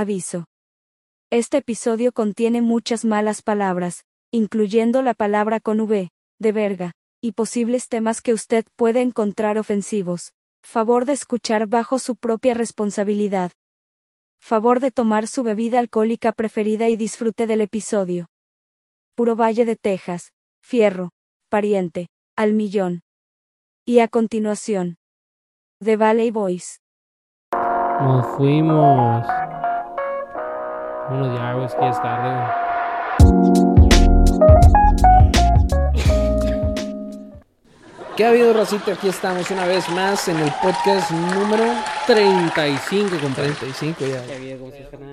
Aviso. Este episodio contiene muchas malas palabras, incluyendo la palabra con V, de verga, y posibles temas que usted puede encontrar ofensivos. Favor de escuchar bajo su propia responsabilidad. Favor de tomar su bebida alcohólica preferida y disfrute del episodio. Puro Valle de Texas, Fierro, Pariente, al millón. Y a continuación. The Valley Boys. Nos fuimos. Bueno, ya, güey, es que ya es tarde, güey. ¿Qué ha habido, Racita? Aquí estamos una vez más en el podcast número 35, compadre. 35 ya. Qué bien, ¿cómo estás, carnal?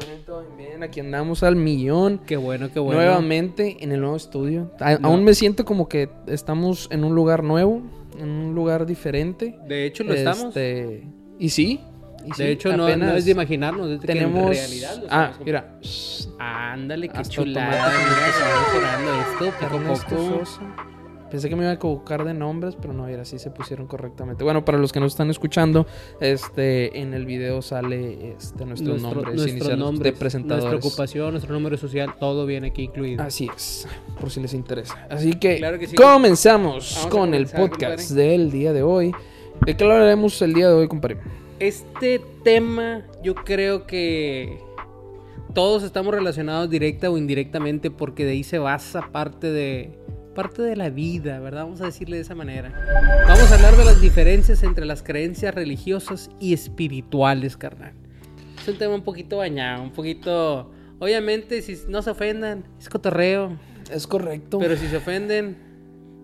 Bien, aquí andamos al millón. Qué bueno, qué bueno. Nuevamente en el nuevo estudio. A- Aún me siento como que estamos en un lugar nuevo, en un lugar diferente. De hecho, lo estamos. Este, Y sí. Y sí, De hecho, no, no es de imaginarnos, es de que Tenemos. en realidad lo ah, mira. Ándale, qué chulada. Mira, se va esto poco a. Pensé que me iba a equivocar de nombres, pero no, mira, sí se pusieron correctamente. Bueno, para los que nos están escuchando, este, en el video sale este, nuestros Nuestro- nombres nuestros iniciales nombres, de presentadores. Nuestra ocupación, nuestro número social, todo viene aquí incluido. Así es, por si les interesa. Así que Claro que sí. comenzamos Vamos con el podcast compadre. del día de hoy. ¿De qué hablaremos el día de hoy, compadre? Este tema, yo creo que todos estamos relacionados directa o indirectamente porque de ahí se basa parte de parte de la vida, ¿verdad? Vamos a decirle de esa manera. Vamos a hablar de las diferencias entre las creencias religiosas y espirituales, carnal. Es un tema un poquito bañado, un poquito obviamente si no se ofendan, es cotorreo, Es correcto. pero si se ofenden,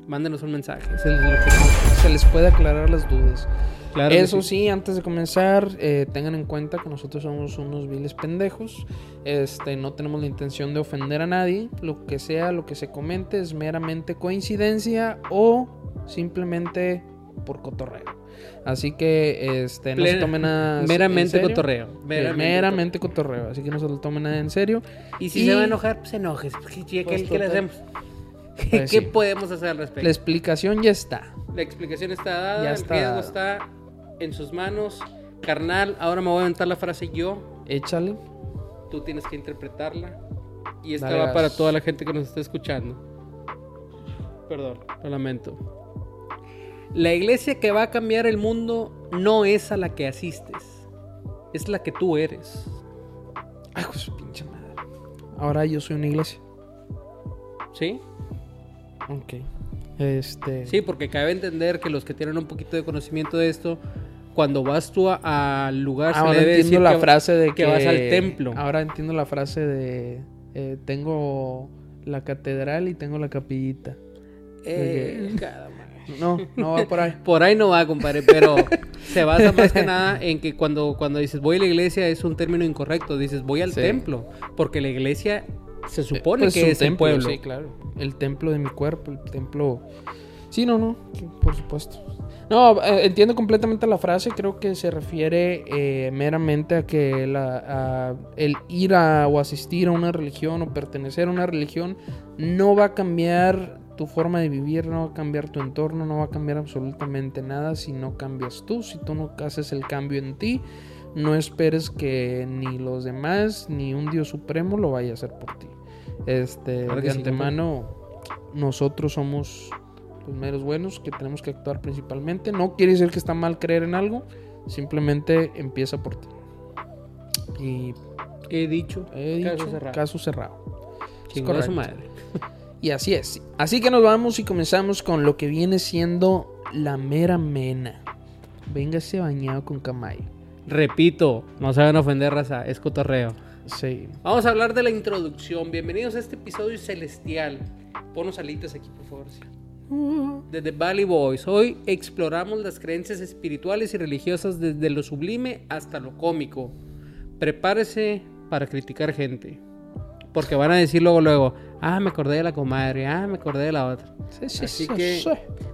mándenos un mensaje. Eso es lo que- se les puede aclarar las dudas. Claro Eso sí, antes de comenzar, eh, tengan en cuenta que nosotros somos unos viles pendejos. Este, no tenemos la intención de ofender a nadie. Lo que sea, lo que se comente es meramente coincidencia o simplemente por cotorreo. Así que este, no se tomen nada en meramente serio. cotorreo. Eh, Meramente, Meramente, cotorreo. Así que no se lo tomen nada en serio. Y si Y- se va a enojar, pues enojes. ¿Qué, qué- Pues, qué le total. hacemos? ¿Qué, Pues qué sí. podemos hacer al respecto? La explicación ya está. La explicación está dada, Ya el está riesgo dada. está en sus manos. Carnal, ahora me voy a aventar la frase yo. Échale. Tú tienes que interpretarla. Y esta Dale va para toda la gente que nos está escuchando. Perdón, lo lamento. La iglesia que va a cambiar el mundo no es a la que asistes. Es la que tú eres. Ay, pues pinche madre. Ahora yo soy una iglesia. ¿Sí? Ok. Este. Sí, porque cabe entender que los que tienen un poquito de conocimiento de esto, cuando vas tú a- al lugar, se Ahora le debe entiendo decir la que- frase de que, que vas al templo. Ahora entiendo la frase de eh, tengo la catedral y tengo la capillita. Eh, cada. No, no va por ahí. Por ahí no va, compadre, pero se basa más que nada en que cuando, cuando dices voy a la iglesia es un término incorrecto, dices voy al Sí. templo, porque la iglesia se supone Pues que un es el templo, pueblo. Sí, claro. El templo de mi cuerpo, el templo. Sí, no, no, por supuesto. No, eh, entiendo completamente la frase. Creo que se refiere eh, meramente a que la, a el ir a o asistir a una religión o pertenecer a una religión no va a cambiar tu forma de vivir, no va a cambiar tu entorno, no va a cambiar absolutamente nada si no cambias tú, si tú no haces el cambio en ti. No esperes que ni los demás ni un Dios supremo lo vaya a hacer por ti. Este, Claro de sí, antemano, nosotros somos los meros buenos que tenemos que actuar principalmente. No quiere decir que está mal creer en algo, simplemente empieza por ti. Y He dicho, he Caso dicho, cerrado. caso cerrado. Es su madre. Y así es. Así que nos vamos y comenzamos con lo que viene siendo la mera mena. Véngase bañado con camayo. Repito, no se van a ofender, raza, es cotorreo. Sí. Vamos a hablar de la introducción. Bienvenidos a este episodio celestial. Ponos alitas aquí, por favor. sí. De The Valley Boys. Hoy exploramos las creencias espirituales y religiosas desde lo sublime hasta lo cómico. Prepárese para criticar gente. Porque van a decir luego, luego, ah, me acordé de la comadre, ah, me acordé de la otra. Sí, sí, Así sí, que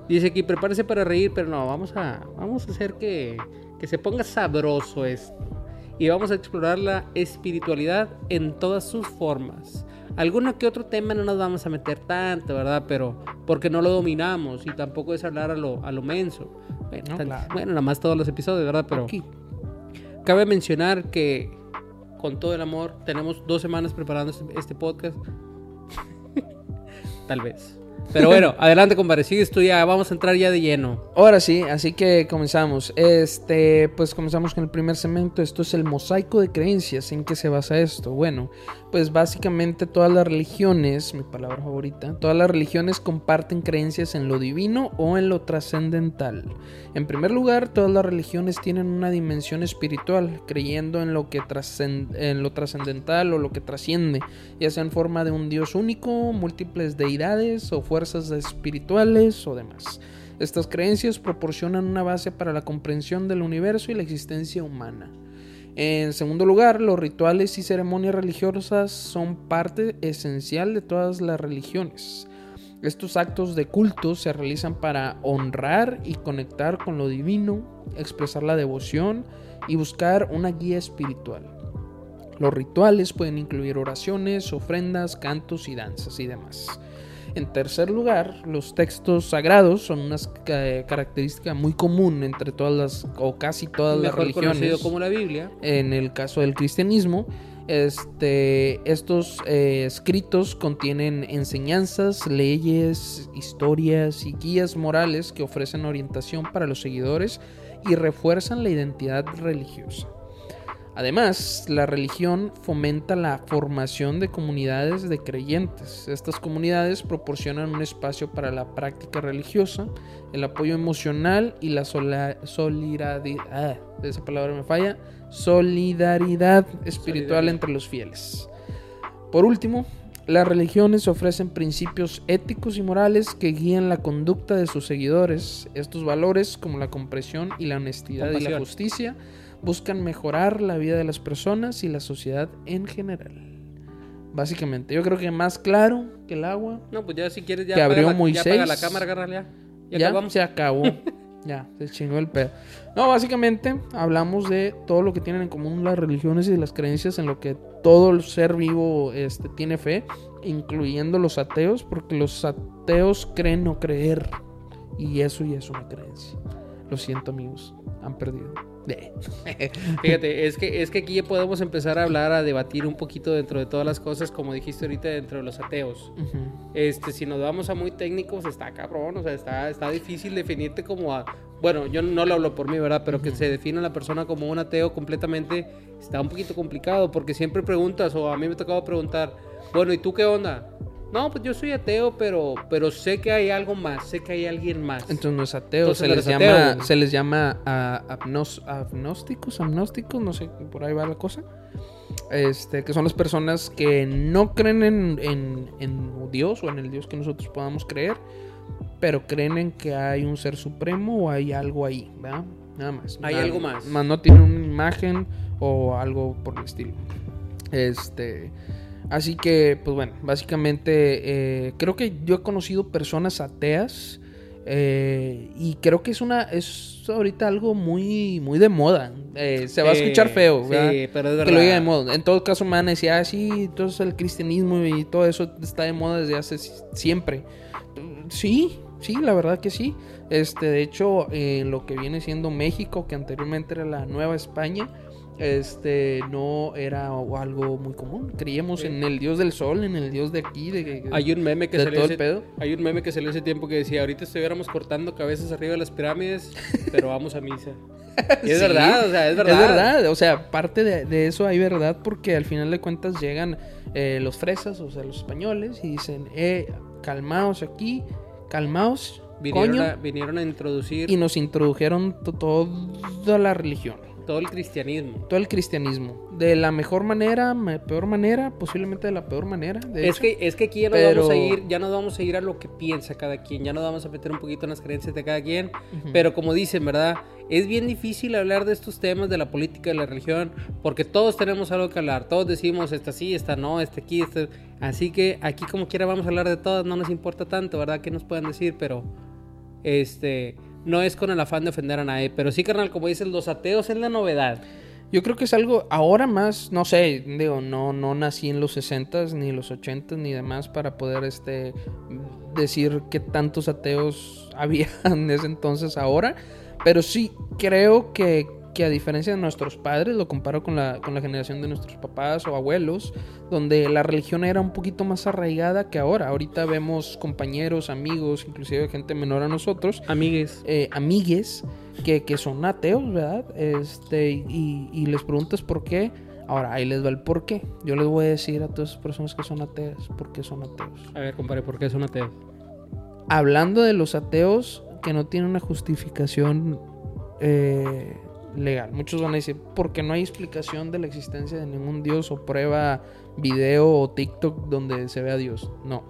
dice aquí, prepárese para reír, pero no, vamos a, vamos a hacer que, que se ponga sabroso esto. Y vamos a explorar la espiritualidad en todas sus formas. Alguno que otro tema no nos vamos a meter tanto, ¿verdad? Pero porque no lo dominamos y tampoco es hablar a lo, a lo menso. Bueno, No, tan- claro. bueno, nada más todos los episodios, ¿verdad? Pero Aquí. cabe mencionar que con todo el amor. Tenemos dos semanas preparando este, este podcast. Tal vez. Pero bueno, adelante, compadre. Tú ya. Vamos a entrar ya de lleno. Ahora sí, así que comenzamos. Este, pues comenzamos con el primer segmento. Esto es el mosaico de creencias. ¿En qué se basa esto? Bueno, pues básicamente todas las religiones, mi palabra favorita, todas las religiones comparten creencias en lo divino o en lo trascendental. En primer lugar, todas las religiones tienen una dimensión espiritual, creyendo en lo que en lo trascendental o lo que trasciende, ya sea en forma de un Dios único, múltiples deidades o fuerzas espirituales o demás. Estas creencias proporcionan una base para la comprensión del universo y la existencia humana. En segundo lugar, los rituales y ceremonias religiosas son parte esencial de todas las religiones. Estos actos de culto se realizan para honrar y conectar con lo divino, expresar la devoción y buscar una guía espiritual. Los rituales pueden incluir oraciones, ofrendas, cantos y danzas y demás. En tercer lugar, los textos sagrados son una característica muy común entre todas las, o casi todas las religiones. como la Biblia. En el caso del cristianismo, este, estos eh, escritos contienen enseñanzas, leyes, historias y guías morales que ofrecen orientación para los seguidores y refuerzan la identidad religiosa. Además, la religión fomenta la formación de comunidades de creyentes. Estas comunidades proporcionan un espacio para la práctica religiosa, el apoyo emocional y la solidaridad, ah, esa palabra me falla, solidaridad espiritual entre los fieles. Por último, las religiones ofrecen principios éticos y morales que guían la conducta de sus seguidores. Estos valores, como la comprensión y la honestidad y la justicia, buscan mejorar la vida de las personas y la sociedad en general. Básicamente, yo creo que más claro que el agua. No, pues ya si quieres ya que abrió Moisés. Ya la cámara, ya. Ya, se acabó. ya, se chingó el pedo. No, básicamente hablamos de todo lo que tienen en común las religiones y las creencias en lo que todo el ser vivo este, tiene fe, incluyendo los ateos, porque los ateos creen no creer. Y eso ya es una creencia. Lo siento amigos, han perdido. Fíjate, es que, es que aquí ya podemos empezar a hablar, a debatir un poquito dentro de todas las cosas, como dijiste ahorita, dentro de los ateos. Este, si nos vamos a muy técnicos, está cabrón, o sea, está, está difícil definirte como a. Bueno, yo no lo hablo por mí, ¿verdad? Pero que se define a la persona como un ateo completamente está un poquito complicado, porque siempre preguntas, o a mí me ha tocado preguntar, bueno, ¿y tú qué onda? No, pues yo soy ateo, pero, pero sé que hay algo más, sé que hay alguien más. Entonces no es ateo, se, les llama, se les llama agnósticos, agnósticos, no sé, por ahí va la cosa. Este, que son las personas que no creen en, en, Dios o en el Dios que nosotros podamos creer, pero creen en que hay un ser supremo o hay algo ahí, ¿verdad? Nada más. Hay algo más. Más no tienen una imagen o algo por el estilo. Este. Así que, pues bueno, básicamente eh, creo que yo he conocido personas ateas eh, y creo que es una es ahorita algo muy muy de moda. Eh, se va a escuchar feo, ¿verdad? Sí, pero es verdad. Que lo diga de moda. En todo caso, me van a decir, ah, sí, entonces el cristianismo y todo eso está de moda desde hace siempre. Sí, sí, la verdad que sí. Este, de hecho, en lo que viene siendo México, que anteriormente era la Nueva España, este no era algo muy común. Creíamos en el dios del sol, en el dios de aquí, de, hay un meme que salió ese, pedo. Hay un meme que salió ese tiempo que decía, ahorita estuviéramos cortando cabezas arriba de las pirámides, pero vamos a misa. es verdad, o sea, es verdad. Es verdad, o sea, parte de, eso hay verdad porque al final de cuentas llegan eh, los fresas, o sea, los españoles, y dicen, eh, calmaos aquí, calmaos. Vinieron, a, vinieron a introducir. Y nos introdujeron toda la religión todo el cristianismo. Todo el cristianismo. De la mejor manera, peor manera, posiblemente de la peor manera. es, que, es que aquí ya no vamos a ir, ya no vamos a ir a lo que piensa cada quien, ya no vamos a meter un poquito en las creencias de cada quien. Pero como dicen, ¿verdad? Es bien difícil hablar de estos temas de la política, de la religión, porque todos tenemos algo que hablar. Todos decimos, esta sí, esta no, esta aquí, esta... Así que aquí como quiera vamos a hablar de todas, no nos importa tanto, ¿verdad? Que nos puedan decir, pero... Este no es con el afán de ofender a nadie, pero sí, carnal, como dices, los ateos es la novedad. Yo creo que es algo ahora más, no sé, digo, no, no nací en los 60s ni los 80s ni demás para poder este decir qué tantos ateos había en ese entonces ahora, pero sí creo que que a diferencia de nuestros padres, lo comparo con la, con la generación de nuestros papás o abuelos, donde la religión era un poquito más arraigada que ahora. Ahorita vemos compañeros, amigos, inclusive gente menor a nosotros. Amigues. Eh, amigues que, que, son ateos, ¿verdad? Este, y, y les preguntas por qué. Ahora, ahí les va el por qué. Yo les voy a decir a todas esas personas que son ateas por qué son ateos. A ver, compadre, ¿por qué son ateos? Hablando de los ateos que no tienen una justificación eh, legal. Muchos van a decir, porque no hay explicación de la existencia de ningún Dios o prueba, video o TikTok donde se vea Dios. No.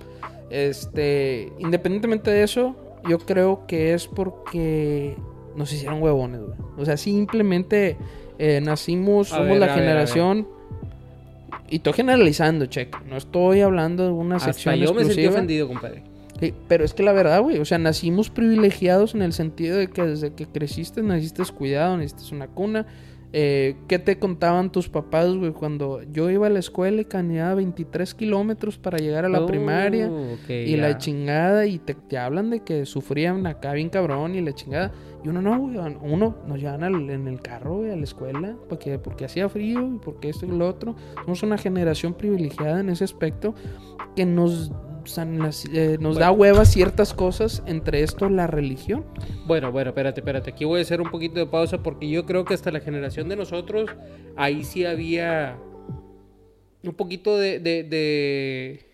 Este, independientemente de eso, yo creo que es porque nos hicieron huevones, güey. O sea, simplemente eh, nacimos, A somos ver, la ver, generación. Y estoy generalizando, check. No estoy hablando de una Hasta sección yo me sentí ofendido, compadre. Sí, pero es que la verdad, güey, o sea, nacimos privilegiados en el sentido de que desde que creciste naciste cuidado, necesitas una cuna. Eh, ¿Qué te contaban tus papás, güey? Cuando yo iba a la escuela y caminaba 23 kilómetros para llegar a la Oh, primaria ok, y la chingada y te, te hablan de que sufrían acá bien cabrón y la chingada. Y uno no, güey, uno nos llevan al- en el carro, güey, a la escuela porque, porque hacía frío y porque esto y lo otro. Somos una generación privilegiada en ese aspecto que nos, sea, eh, nos da hueva ciertas cosas, entre esto la religión. Bueno, bueno, espérate, espérate. Aquí voy a hacer un poquito de pausa porque yo creo que hasta la generación de nosotros, ahí sí había un poquito de, de, de,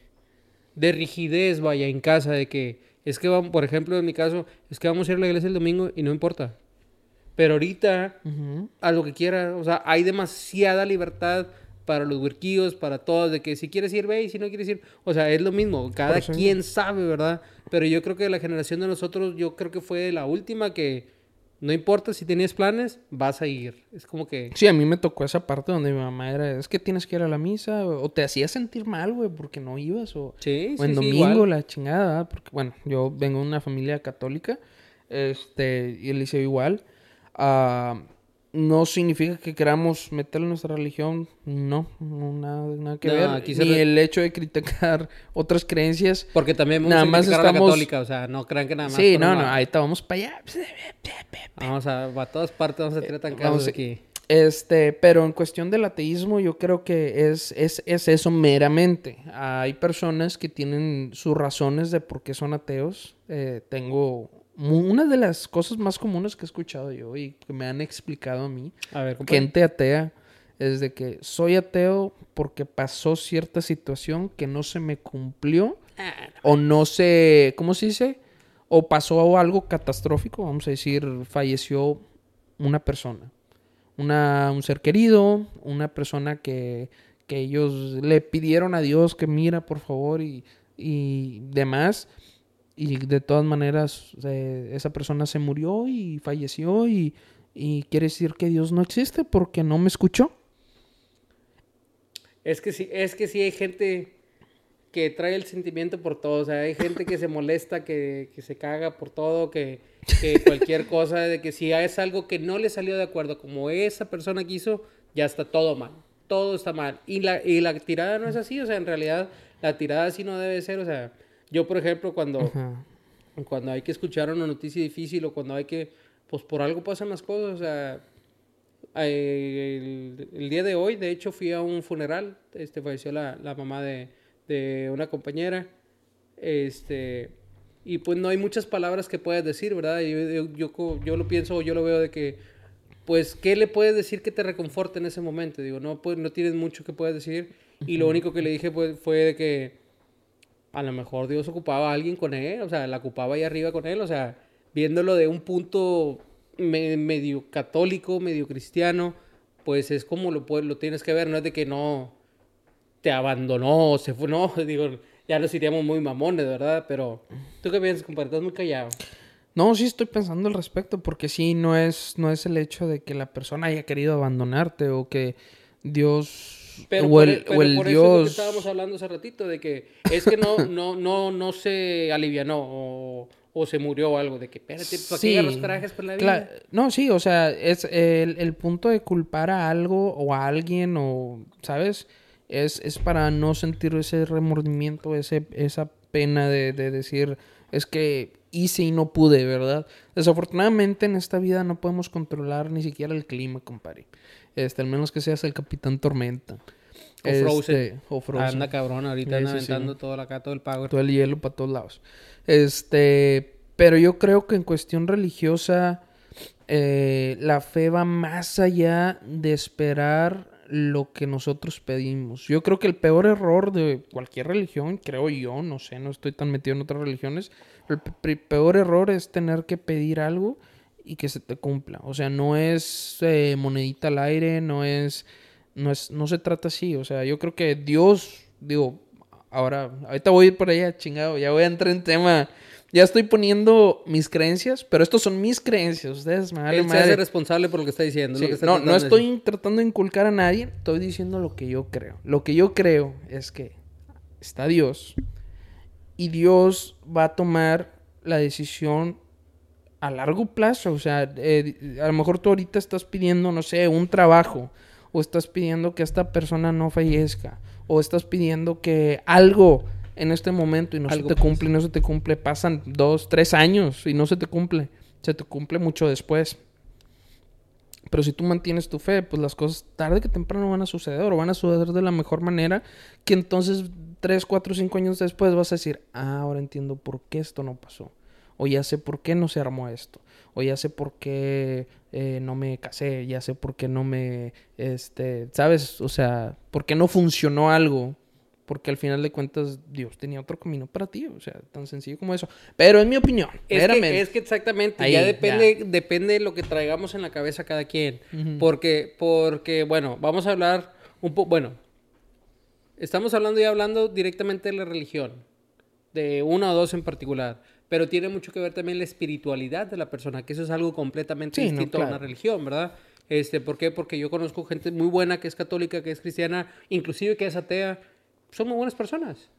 de rigidez, vaya, en casa, de que es que vamos, por ejemplo, en mi caso, es que vamos a ir a la iglesia el domingo y no importa. Pero ahorita, a lo que quiera, o sea, hay demasiada libertad para los huerquillos, para todos, de que si quieres ir, ve, y si no quieres ir, o sea, es lo mismo, cada eso quien sabe, ¿verdad? Pero yo creo que la generación de nosotros, yo creo que fue la última que no importa si tenías planes, vas a ir. Es como que... Sí, a mí me tocó esa parte donde mi mamá era, es que tienes que ir a la misa, o, te hacía sentir mal, güey, porque no ibas, o, Sí, o en sí, sí, domingo la chingada, ¿verdad? porque bueno, yo vengo de una familia católica, este, y él hizo igual. Ah, no significa que queramos meterle nuestra religión, no, no nada, nada que No, ver. aquí Ni re- el hecho de criticar otras creencias. Porque también vamos Nada a más criticar a la estamos- católica, o sea, no crean que nada más... Sí, no, no, lado. ahorita vamos para allá. Vamos a, a todas partes, vamos a tirar tan Eh, casos aquí. Este, pero en cuestión del ateísmo, yo creo que es, es, es eso meramente. Hay personas que tienen sus razones de por qué son ateos. Eh, tengo una de las cosas más comunes que he escuchado yo y que me han explicado a mí, A ver, compadre. gente atea, es de que soy ateo porque pasó cierta situación que no se me cumplió o no se, ¿cómo se dice? O pasó algo catastrófico, vamos a decir, falleció una persona, una, un ser querido, una persona que, que ellos le pidieron a Dios que mira, por favor, y, y demás. Y de todas maneras, eh, esa persona se murió y falleció y, y quiere decir que Dios no existe porque no me escuchó. Es que sí, es que sí hay gente que trae el sentimiento por todo. O sea, hay gente que se molesta, que, que se caga por todo, que, que cualquier cosa, de que si es algo que no le salió de acuerdo como esa persona quiso, ya está todo mal. Todo está mal. Y la, y la tirada no es así. O sea, en realidad, la tirada así no debe ser. O sea, yo, por ejemplo, cuando, Ajá. cuando hay que escuchar una noticia difícil o cuando hay que, pues por algo pasan las cosas, o sea, el, el día de hoy, de hecho, fui a un funeral, este, falleció la, la mamá de, de una compañera, este, y pues no hay muchas palabras que puedas decir, ¿verdad? Yo, yo, yo, yo lo pienso, yo lo veo de que, pues, ¿qué le puedes decir que te reconforte en ese momento? Digo, no, pues, no tienes mucho que puedas decir, y lo único que le dije pues, fue de que, a lo mejor Dios ocupaba a alguien con él, o sea, la ocupaba ahí arriba con él, o sea, viéndolo de un punto me- medio católico, medio cristiano, pues es como lo, lo tienes que ver, no es de que no te abandonó, se fue, no, digo, ya nos iríamos muy mamones, ¿verdad? Pero, ¿tú qué piensas, compadre? Estás muy callado. No, sí estoy pensando al respecto, porque sí, no es, no es el hecho de que la persona haya querido abandonarte o que Dios Pero o por, el, e- pero o el por eso es lo que Dios... estábamos hablando hace ratito, de que es que no, no, no, no se alivianó o, o se murió o algo, de que espérate, ¿para qué agarras corajes por la vida? No, sí, o sea, es el, el punto de culpar a algo o a alguien o, ¿sabes? Es, es para no sentir ese remordimiento, ese, esa pena de, de decir, es que hice y no pude, ¿verdad? Desafortunadamente en esta vida no podemos controlar ni siquiera el clima, compadre. Este, al menos que seas el capitán tormenta. O Frozen. Este, o Frozen. Anda cabrón, ahorita Sí, anda sí, sí. aventando todo acá, todo el power. todo el hielo para todos lados. Este, pero yo creo que en cuestión religiosa, eh, la fe va más allá de esperar lo que nosotros pedimos. Yo creo que el peor error de cualquier religión, creo yo, no sé, no estoy tan metido en otras religiones, el pe- pe- peor error es tener que pedir algo y que se te cumpla. O sea, no es eh, monedita al aire, no es, no es, no se trata así. O sea, yo creo que Dios, digo, ahora, ahorita voy a ir por allá, chingado, ya voy a entrar en tema. Ya estoy poniendo mis creencias, pero estos son mis creencias. Ustedes me vale Él se madre. hace responsable por lo que está diciendo. Sí, lo que está no, no de estoy decir. tratando de inculcar a nadie, estoy diciendo lo que yo creo. Lo que yo creo es que está Dios y Dios va a tomar la decisión a largo plazo. O sea, eh, a lo mejor tú ahorita estás pidiendo, no sé, un trabajo o estás pidiendo que esta persona no fallezca o estás pidiendo que algo en este momento y no Algo se te cumple y no se te cumple. Pasan dos, tres años y no se te cumple. Se te cumple mucho después. Pero si tú mantienes tu fe, pues las cosas tarde que temprano van a suceder o van a suceder de la mejor manera que entonces 3, 4, 5 años después vas a decir, ah, ahora entiendo por qué esto no pasó. O ya sé por qué no se armó esto. O ya sé por qué eh, no me casé. Ya sé por qué no me, este, ¿sabes? O sea, por qué no funcionó algo. Porque al final de cuentas Dios tenía otro camino para ti. O sea, tan sencillo como eso. Pero en mi opinión, Es que, es que exactamente, Ahí, ya depende, ya. depende de lo que traigamos en la cabeza cada quien. Porque, porque, bueno, vamos a hablar un poco, bueno, estamos hablando y hablando directamente de la religión, de una o dos en particular, pero tiene mucho que ver también la espiritualidad de la persona, que eso es algo completamente Sí, no, distinto a una religión, ¿verdad? Este, ¿Por qué? Porque yo conozco gente muy buena que es católica, que es cristiana, inclusive que es atea, son muy buenas personas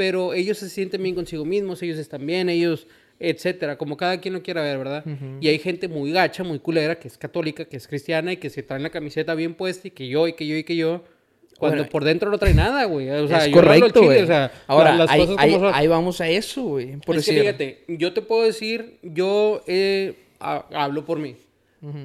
pero ellos se sienten bien consigo mismos, ellos están bien, ellos, etcétera, como cada quien lo quiera ver, ¿verdad? Y hay gente muy gacha, muy culera, que es católica, que es cristiana y que se trae la camiseta bien puesta y que yo, y que yo, y que yo, cuando Bueno, por dentro no trae nada, güey. O sea, es yo correcto, güey. o sea, Ahora, las ahí, cosas ahí- como son. ahí vamos a eso, güey. Por es que decir, fíjate, yo te puedo decir, yo eh, ha- hablo por mí.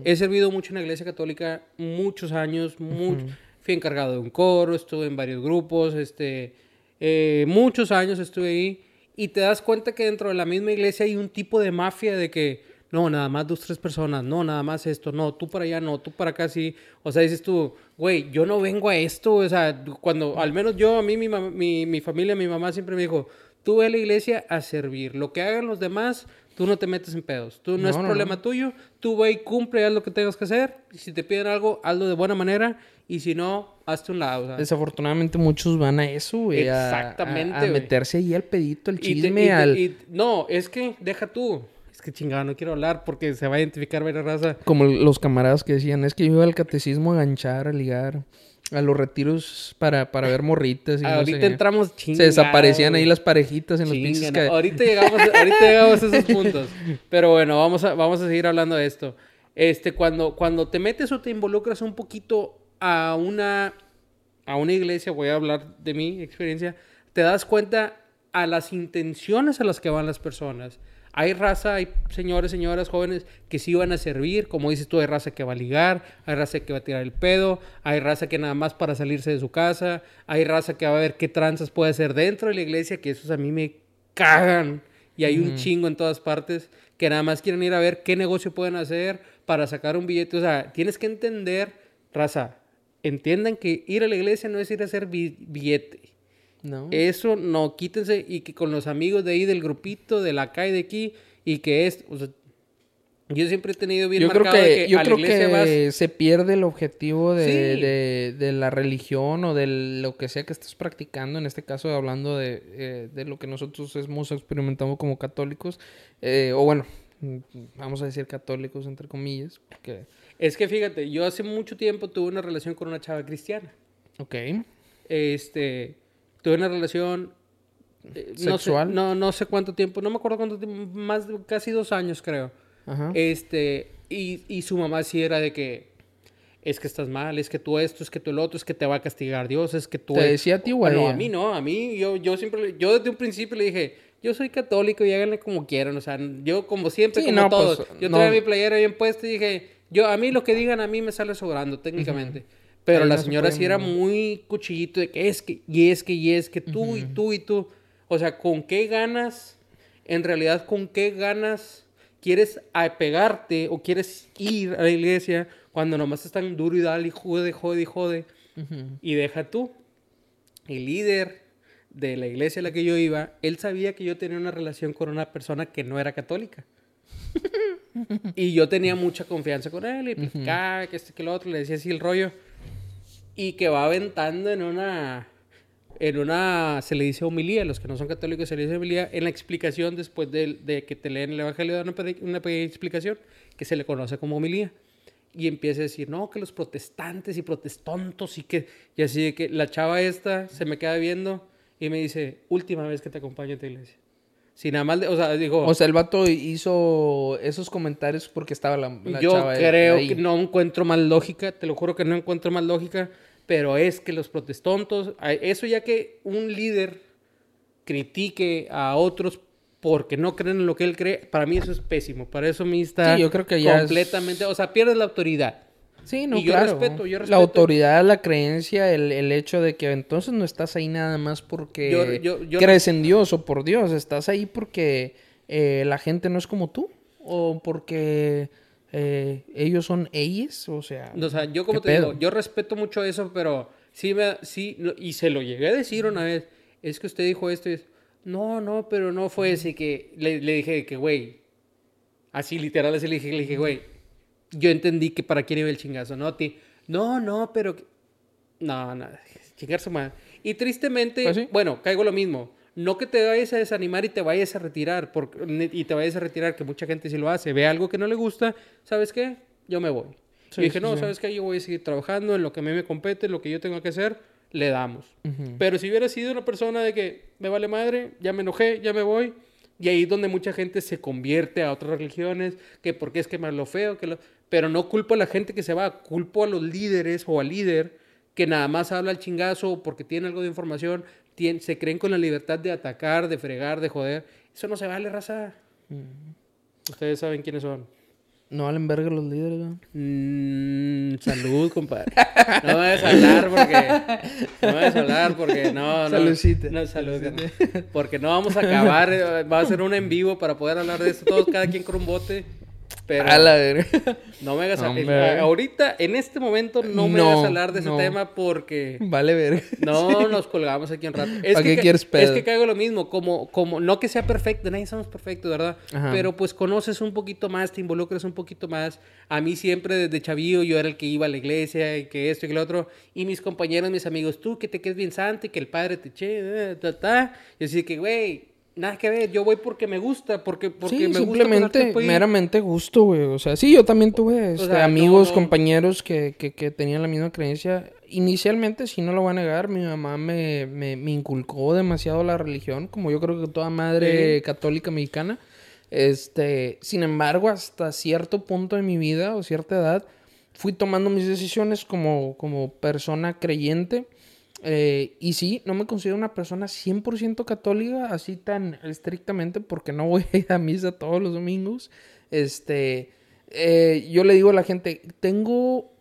He servido mucho en la iglesia católica muchos años, much- fui encargado de un coro, estuve en varios grupos, este, eh, muchos años estuve ahí y te das cuenta que dentro de la misma iglesia hay un tipo de mafia de que no, nada más dos, tres personas, no, nada más esto, no, tú para allá, no, tú para acá, sí. O sea, dices tú, güey, yo no vengo a esto, o sea, cuando, al menos yo, a mí, mi, mi, mi familia, mi mamá siempre me dijo, tú ve a la iglesia a servir, lo que hagan los demás, tú no te metes en pedos, tú no, No, es no, problema tuyo, tú ve y cumple, haz lo que tengas que hacer, y si te piden algo, hazlo de buena manera, y si no, hazte un lado, sea. Desafortunadamente muchos van a eso, güey. a- Exactamente, A, a güey. meterse ahí al pedito, el Y te- chisme, y te- al... y- no, es que, deja tú, que chingado, no quiero hablar porque se va a identificar varias raza. Como los camaradas que decían, es que yo iba al catecismo a ganchar, a ligar, a los retiros para, para ver morritas y no sé Ahorita entramos chingado. Se desaparecían ahí las parejitas en los pinches... ca- Ahorita llegamos, ahorita llegamos a esos puntos. Pero bueno, vamos a, vamos a seguir hablando de esto. Este, cuando, cuando te metes o te involucras un poquito a una, a una iglesia, voy a hablar de mi experiencia, te das cuenta a las intenciones a las que van las personas. Hay raza, hay señores, señoras, jóvenes que sí van a servir, como dices tú, hay raza que va a ligar, hay raza que va a tirar el pedo, hay raza que nada más para salirse de su casa, hay raza que va a ver qué tranzas puede hacer dentro de la iglesia, que esos a mí me cagan. Y hay un chingo en todas partes que nada más quieren ir a ver qué negocio pueden hacer para sacar un billete. O sea, tienes que entender, raza, entiendan que ir a la iglesia no es ir a hacer bi- billete. No. Eso no, quítense y que con los amigos de ahí del grupito, de la calle de aquí, y que es, o sea, yo siempre he tenido bien yo creo marcado que, de que yo a la creo iglesia que vas- se pierde el objetivo de, Sí. de- de la religión o de lo que sea que estés practicando, en este caso hablando de, eh, de lo que nosotros hemos experimentado como católicos, eh, o bueno, mm, vamos a decir católicos entre comillas, porque, Es que fíjate, yo hace mucho tiempo tuve una relación con una chava cristiana. ok, Este, tuve una relación eh, no sé- ¿Sexual? No, no, sé cuánto tiempo, no me acuerdo cuánto tiempo, más de casi dos años creo. ajá, Este, y, y su mamá sí era de que es que estás mal, es que tú esto, es que tú el otro, es que te va a castigar Dios, es que tú... Te decía a ti, güey. Bueno, a mí no, a mí, yo, yo siempre, yo desde un principio le dije, yo soy católico y háganle como quieran, o sea, yo como siempre, Sí, como no, todos, pues, yo no. traía mi playera bien puesta y dije, yo, a mí lo que digan a mí me sale sobrando técnicamente. Pero Ahí la no se señora puede sí era muy cuchillito de que es que, y es que, y es que tú, y tú, y tú. O sea, ¿con qué ganas, en realidad, con qué ganas quieres apegarte o quieres ir a la iglesia cuando nomás están duro y dale y jode, jode y jode? Y deja tú. El líder de la iglesia a la que yo iba, él sabía que yo tenía una relación con una persona que no era católica. y yo tenía mucha confianza con él y platicaba que este que lo otro, le decía así el rollo. Y que va aventando en una, en una, se le dice homilía, los que no son católicos se le dice homilía, en la explicación después de, de que te leen el evangelio, una, una pequeña explicación que se le conoce como homilía. Y empieza a decir, no, que los protestantes y protestontos y que, y así de que la chava esta se me queda viendo y me dice, última vez que te acompaño a tu iglesia. Si nada más, de- o sea, digo, O sea, el vato hizo esos comentarios porque estaba la, la yo chava creo ahí. que no encuentro más lógica, te lo juro que no encuentro más lógica, pero es que los protestontos, eso ya que un líder critique a otros porque no creen en lo que él cree, para mí eso es pésimo, para eso a mí está Sí, yo creo que ya es- completamente, o sea, pierdes la autoridad. Sí, no, Y yo claro. respeto, yo La respeto. autoridad, la creencia, el, el hecho de que entonces no estás ahí nada más porque Yo- crees en Dios o por Dios. Estás ahí porque eh, la gente no es como tú. O porque eh, ellos son ellos. O sea, O sea, yo como ¿qué te pedo? digo, yo respeto mucho eso, pero sí, me, sí, y se lo llegué a decir una vez, es que usted dijo esto y es, no, no, pero no fue ese que, le, le dije que, güey, así literal, así le dije, le dije, güey, yo entendí que para quién iba el chingazo, ¿no? Ti, no, no, pero, que-". no, no, chingarse mal. Y tristemente, sí. bueno, caigo lo mismo. No que te vayas a desanimar y te vayas a retirar, porque, y te vayas a retirar, que mucha gente sí lo hace. Ve algo que no le gusta, ¿sabes qué? Yo me voy. Sí, y dije, no, sí. ¿sabes qué? Yo voy a seguir trabajando en lo que a mí me compete, en lo que yo tengo que hacer, le damos. Pero si hubiera sido una persona de que me vale madre, ya me enojé, ya me voy, y ahí es donde mucha gente se convierte a otras religiones, que porque es que me lo feo, que lo... pero no culpo a la gente que se va, culpo a los líderes o al líder que nada más habla al chingazo porque tiene algo de información, se creen con la libertad de atacar, de fregar, de joder. Eso no se vale, raza. Ustedes saben quiénes son. No valen verga los líderes, ¿no? Mm, salud, compadre. No me vayas a hablar porque. No me vayas a hablar porque no. no Saludcita. No, salud, carnal. Porque no vamos a acabar. eh, Va a ser un en vivo para poder hablar de esto. Todos, cada quien con un bote. Pero A la verga. no me hagas a- Hombre. Ahorita, en este momento, no me No, hagas hablar de ese no. tema porque. vale verga. No, nos colgamos aquí un rato. Es ¿Para que, qué quieres Es pedo? que caigo lo mismo, como, como, no que sea perfecto, nadie somos perfectos, ¿verdad? Ajá. Pero pues conoces un poquito más, te involucras un poquito más. A mí siempre desde chavillo yo era el que iba a la iglesia y que esto y que lo otro. Y mis compañeros, mis amigos, tú que te quedes bien santo y que el padre te eche, eh, ta, ta. Y así que, güey, nada que ver, yo voy porque me gusta, porque, porque sí, me simplemente, gusta ahí. meramente gusto, güey. O sea, sí, yo también tuve este, sea, amigos, no. compañeros que, que, que tenían la misma creencia. Inicialmente, sí, no lo voy a negar, mi mamá me, me, me inculcó demasiado la religión, como yo creo que toda madre Sí. católica mexicana. Este, sin embargo, hasta cierto punto de mi vida o cierta edad, fui tomando mis decisiones como, como persona creyente. Eh, y sí, no me considero una persona 100% católica, así tan estrictamente, porque no voy a ir a misa todos los domingos. Este, eh, yo le digo a la gente, tengo,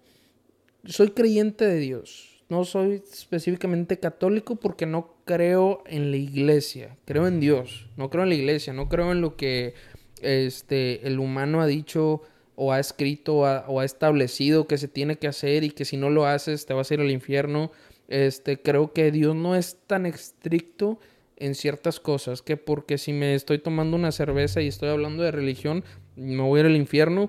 soy creyente de Dios. No soy específicamente católico porque no creo en la iglesia, creo en Dios, no creo en la iglesia, no creo en lo que este, el humano ha dicho o ha escrito o ha, o ha establecido que se tiene que hacer y que si no lo haces te vas a ir al infierno. Este, creo que Dios no es tan estricto en ciertas cosas que porque si me estoy tomando una cerveza y estoy hablando de religión, me voy a ir al infierno.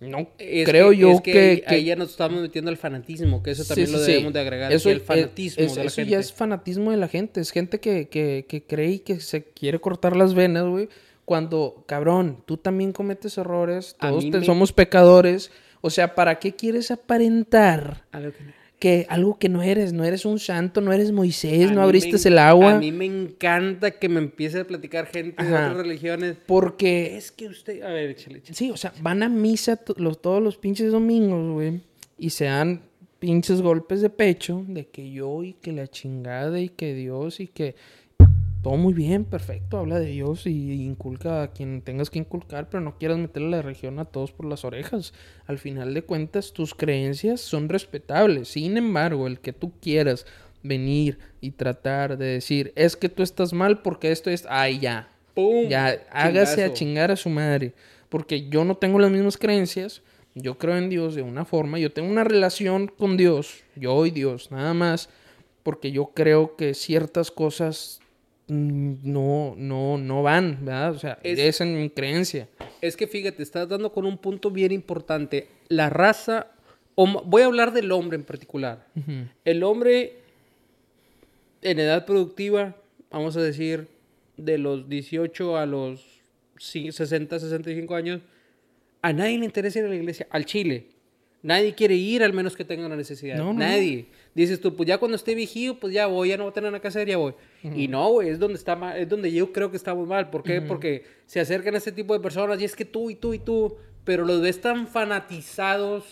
No Es creo que- yo es que, ahí, que- ahí ya nos estamos metiendo al fanatismo, que eso también sí, lo sí. debemos de agregar. Eso, el es- fanatismo es- de la eso gente. ya es fanatismo de la gente. Es gente que, que, que cree y que se quiere cortar las venas, güey. Cuando, cabrón, tú también cometes errores, todos mí te- me- somos pecadores. O sea, ¿para qué quieres aparentar A lo que- que algo que no eres? No eres un santo, no eres Moisés, A no abriste me- el agua. A mí me encanta que me empiece a platicar gente de otras religiones. Porque Es que usted. A ver, échale, échale. Sí, o sea, van a misa los, todos los pinches domingos, güey. y sean pinches golpes de pecho de que yo y que la chingada y que Dios y que todo muy bien, perfecto, habla de Dios y inculca a quien tengas que inculcar, pero no quieras meterle la religión a todos por las orejas. Al final de cuentas, tus creencias son respetables. Sin embargo, el que tú quieras venir y tratar de decir, es que tú estás mal porque esto es, ay, ya, ¡Pum! ya, hágase a chingar a su madre. Porque yo no tengo las mismas creencias. Yo creo en Dios de una forma. Yo tengo una relación con Dios. Yo y Dios, nada más. Porque yo creo que ciertas cosas no, no, no van, ¿verdad? O sea, Es- es en mi creencia. Es que fíjate, estás dando con un punto bien importante. La raza, o voy a hablar del hombre en particular. El hombre en edad productiva, vamos a decir, de los 18 a los sí, 60, 65 años, a nadie le interesa ir a la iglesia, al Chile. Nadie quiere ir al menos que tenga una necesidad. No, no, Nadie. Dices tú, pues ya cuando esté viejillo, pues ya voy, ya no voy a tener nada que hacer, ya voy. Y no, güey, es donde está mal, es donde yo creo que estamos mal. ¿Por qué? Porque se acercan a este tipo de personas y es que tú y tú y tú, pero los ves tan fanatizados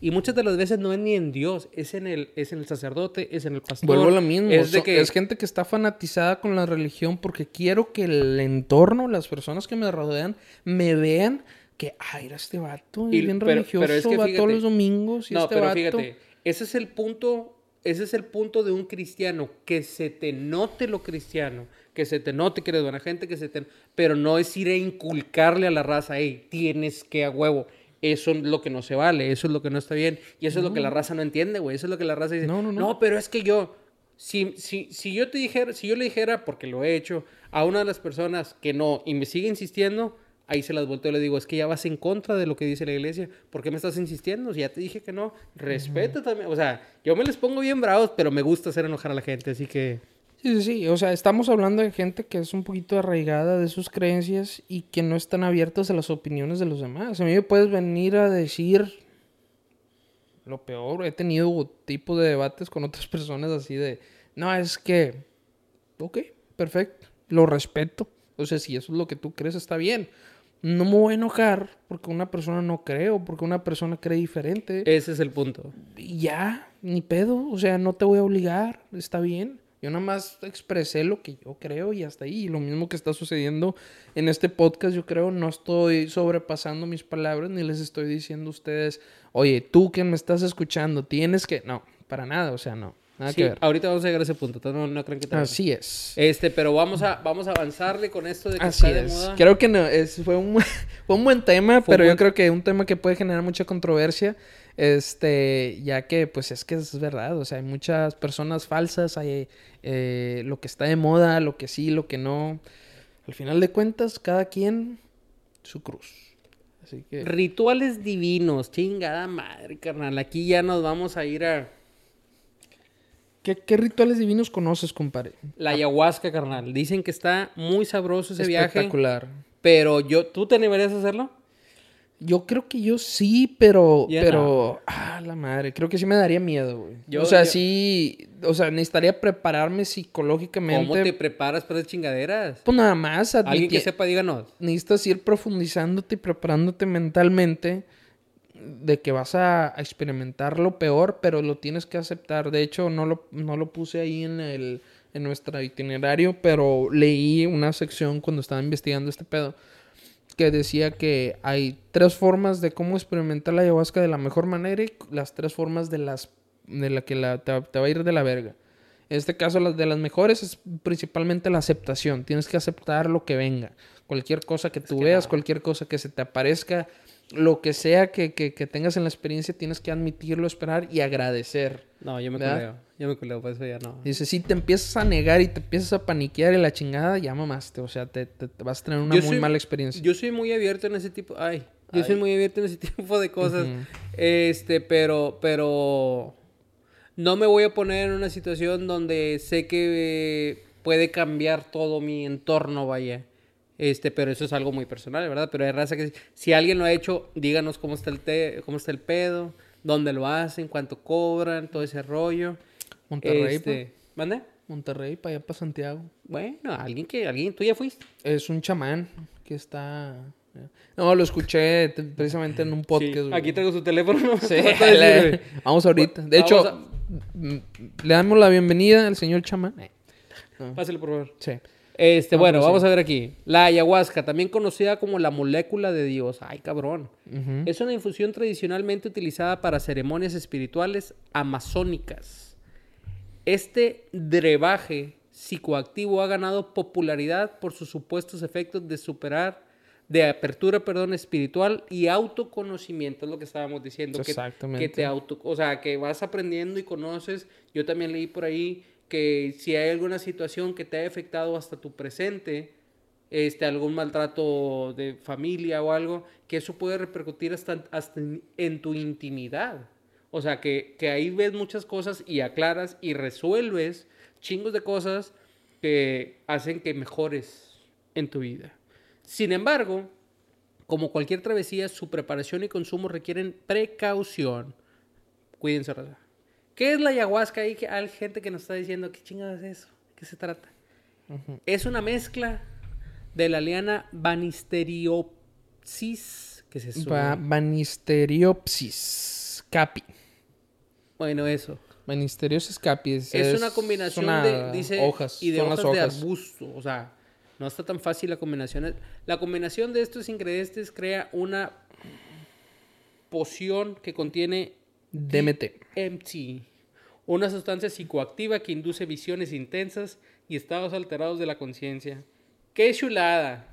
y muchas de las veces no es ni en Dios, es en el, es en el sacerdote, es en el pastor. Vuelvo a lo mismo. Es de que es gente que está fanatizada con la religión porque quiero que el entorno, las personas que me rodean, me vean que, ay, era este vato, es Y- bien pero- religioso, pero es que va fíjate- todos los domingos y no, este pero vato... fíjate, ese es el punto, ese es el punto de un cristiano, que se te note lo cristiano, que se te note que eres buena gente, que se te... Pero no es ir a inculcarle a la raza, hey, tienes que a huevo. Eso es lo que no se vale, eso es lo que no está bien. Y eso es lo que la raza no entiende, güey. Eso es lo que la raza dice. No, no, no. No, pero es que yo, si, si, si yo te dijera, si yo le dijera, porque lo he hecho, a una de las personas que no y me sigue insistiendo, ahí se las volteo y le digo, es que ya vas en contra de lo que dice la iglesia. ¿Por qué me estás insistiendo? Si ya te dije que no, respeta también. O sea, yo me les pongo bien bravos, pero me gusta hacer enojar a la gente, así que... Sí, sí, sí. O sea, estamos hablando de gente que es un poquito arraigada de sus creencias y que no están abiertos a las opiniones de los demás. A mí me puedes venir a decir lo peor. He tenido tipo de debates con otras personas así de, no, es que, ok, perfecto, lo respeto. O sea, si eso es lo que tú crees, está bien. No me voy a enojar porque una persona no cree o porque una persona cree diferente. Ese es el punto. Y ya, ni pedo, o sea, no te voy a obligar, está bien. Yo nada más expresé lo que yo creo y hasta ahí. Y lo mismo que está sucediendo en este podcast, yo creo, no estoy sobrepasando mis palabras ni les estoy diciendo a ustedes, oye, tú que me estás escuchando, tienes que... No, para nada, o sea, no, nada Sí, que ver. ahorita vamos a llegar a ese punto, entonces no, no creen que Así es. Este, pero vamos a, vamos a avanzarle con esto de que Así está de es. moda. Creo que no, es, fue, un, fue un buen tema, Fue pero yo creo que un tema que puede generar mucha controversia. Este, ya que, pues es que es verdad. O sea, hay muchas personas falsas, hay eh, lo que está de moda, lo que sí, lo que no. Al final de cuentas, cada quien su cruz. Así que. Rituales divinos, chingada madre, carnal. Aquí ya nos vamos a ir a ¿Qué, qué rituales divinos conoces, compadre? la ayahuasca, carnal. Dicen que está muy sabroso ese viaje. Espectacular. Pero yo, ¿tú te animarías a hacerlo? Yo creo que yo sí, pero. Pero. Ah, la madre. Creo que sí me daría miedo, güey. Yo- o sea, yo- sí. O sea, necesitaría prepararme psicológicamente. ¿Cómo te preparas para esas chingaderas? Pues nada más. Alguien que sepa, díganos. Necesitas ir profundizándote y preparándote mentalmente de que vas a experimentar lo peor, pero lo tienes que aceptar. De hecho, no lo, no lo puse ahí en el en nuestro itinerario, pero leí una sección cuando estaba investigando este pedo que decía que hay tres formas de cómo experimentar la ayahuasca de la mejor manera y las tres formas de las de la que la, te, va- te va a ir de la verga. En este caso, las de las mejores es principalmente la aceptación. Tienes que aceptar lo que venga. Cualquier cosa que tú que veas, nada. cualquier cosa que se te aparezca, lo que sea que, que- que tengas en la experiencia, tienes que admitirlo, esperar y agradecer. No, yo me ¿Verdad? culeo. Yo me culeo, por eso ya no. Dice, si te empiezas a negar y te empiezas a paniquear y la chingada, ya mamaste. O sea, te, te- te vas a tener una Yo muy soy- mala experiencia. Yo soy muy abierto en ese tipo. Ay, yo soy muy abierto en ese tipo de cosas. Este, pero, pero no me voy a poner en una situación donde sé que puede cambiar todo mi entorno, vaya. Este, pero eso es algo muy personal, ¿verdad? Pero hay raza que si alguien lo ha hecho, díganos cómo está el te- cómo está el pedo, dónde lo hacen, cuánto cobran, todo ese rollo. Monterrey, Este, ¿mande? pa. Monterrey, para allá, para Santiago. Bueno, alguien que, alguien, tú ya fuiste. Es un chamán que está No, lo escuché precisamente en un podcast. Sí. Aquí traigo su teléfono. Sí, le- vamos ahorita. De Vamos hecho, a- mm, le damos la bienvenida al señor chamán. Pásale, por favor. Sí. Este, No, bueno, sí. vamos a ver aquí. La ayahuasca, también conocida como la molécula de Dios. Ay, cabrón. Es una infusión tradicionalmente utilizada para ceremonias espirituales amazónicas. Este brebaje psicoactivo ha ganado popularidad por sus supuestos efectos de superar, de apertura, perdón, espiritual y autoconocimiento, es lo que estábamos diciendo. que- Exactamente. Que te auto, o sea, que vas aprendiendo y conoces. Yo también leí por ahí que si hay alguna situación que te ha afectado hasta tu presente, este, algún maltrato de familia o algo, que eso puede repercutir hasta, hasta en tu intimidad. O sea, que, que ahí ves muchas cosas y aclaras y resuelves chingos de cosas que hacen que mejores en tu vida. Sin embargo, como cualquier travesía, su preparación y consumo requieren precaución. Cuídense, raza. ¿Qué es la ayahuasca? Hay, hay gente que nos está diciendo, ¿qué chingados es eso? ¿De qué se trata? Es una mezcla de la liana Banisteriopsis, que se. Ba- Banisteriopsis capi. Bueno, eso. Banisteriopsis capi. Es, Es, una combinación una de, dice, hojas. y de hojas, de arbusto. O sea, no está tan fácil la combinación. La combinación de estos ingredientes crea una poción que contiene DMT. MT, una sustancia psicoactiva que induce visiones intensas y estados alterados de la conciencia. ¡Qué chulada!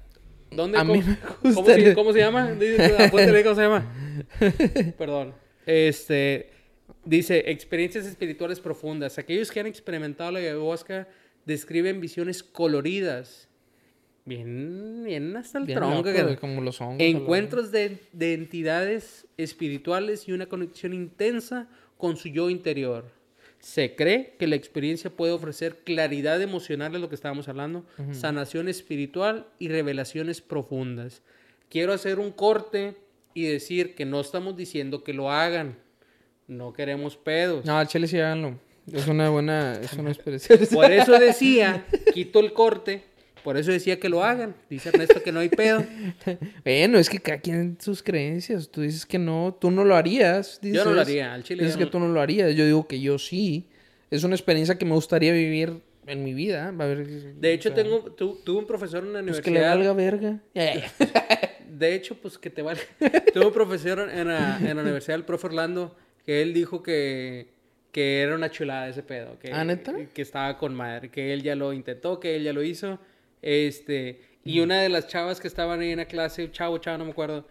¿Dónde, A mí cómo, me ¿cómo se, el- cómo se llama? Dice, ¿Cómo se llama? Perdón. Este, dice, experiencias espirituales profundas. Aquellos que han experimentado la ayahuasca describen visiones coloridas. Bien, bien hasta el Bien tronco. loco, que- como los hongos. Encuentros de, de entidades espirituales y una conexión intensa con su yo interior. Se cree que la experiencia puede ofrecer claridad emocional, es lo que estábamos hablando, sanación espiritual y revelaciones profundas. Quiero hacer un corte y decir que no estamos diciendo que lo hagan. No queremos pedos. No, chile sí háganlo. Es una buena, es una experiencia. Por eso decía, quito el corte, por eso decía que lo hagan. Dice Ernesto que no hay pedo. Bueno, es que cada quien sus creencias. Tú dices que no, tú no lo harías. Yo no lo haría, al chile Dices que tú no lo harías. Yo digo que yo sí. Es una experiencia que me gustaría vivir en mi vida. Va a ver, De hecho, o sea, tengo, tu- tuve un profesor en la Pues que le universidad. valga verga. De hecho, pues que te vale. tuve un profesor en la, en la universidad, el profe Orlando, que él dijo que, que era una chulada ese pedo. Que, ¿Ah, neta? Que estaba con madre, que él ya lo intentó, que él ya lo hizo. Este, y una de las chavas que estaban ahí en la clase, chavo, chavo, no me acuerdo,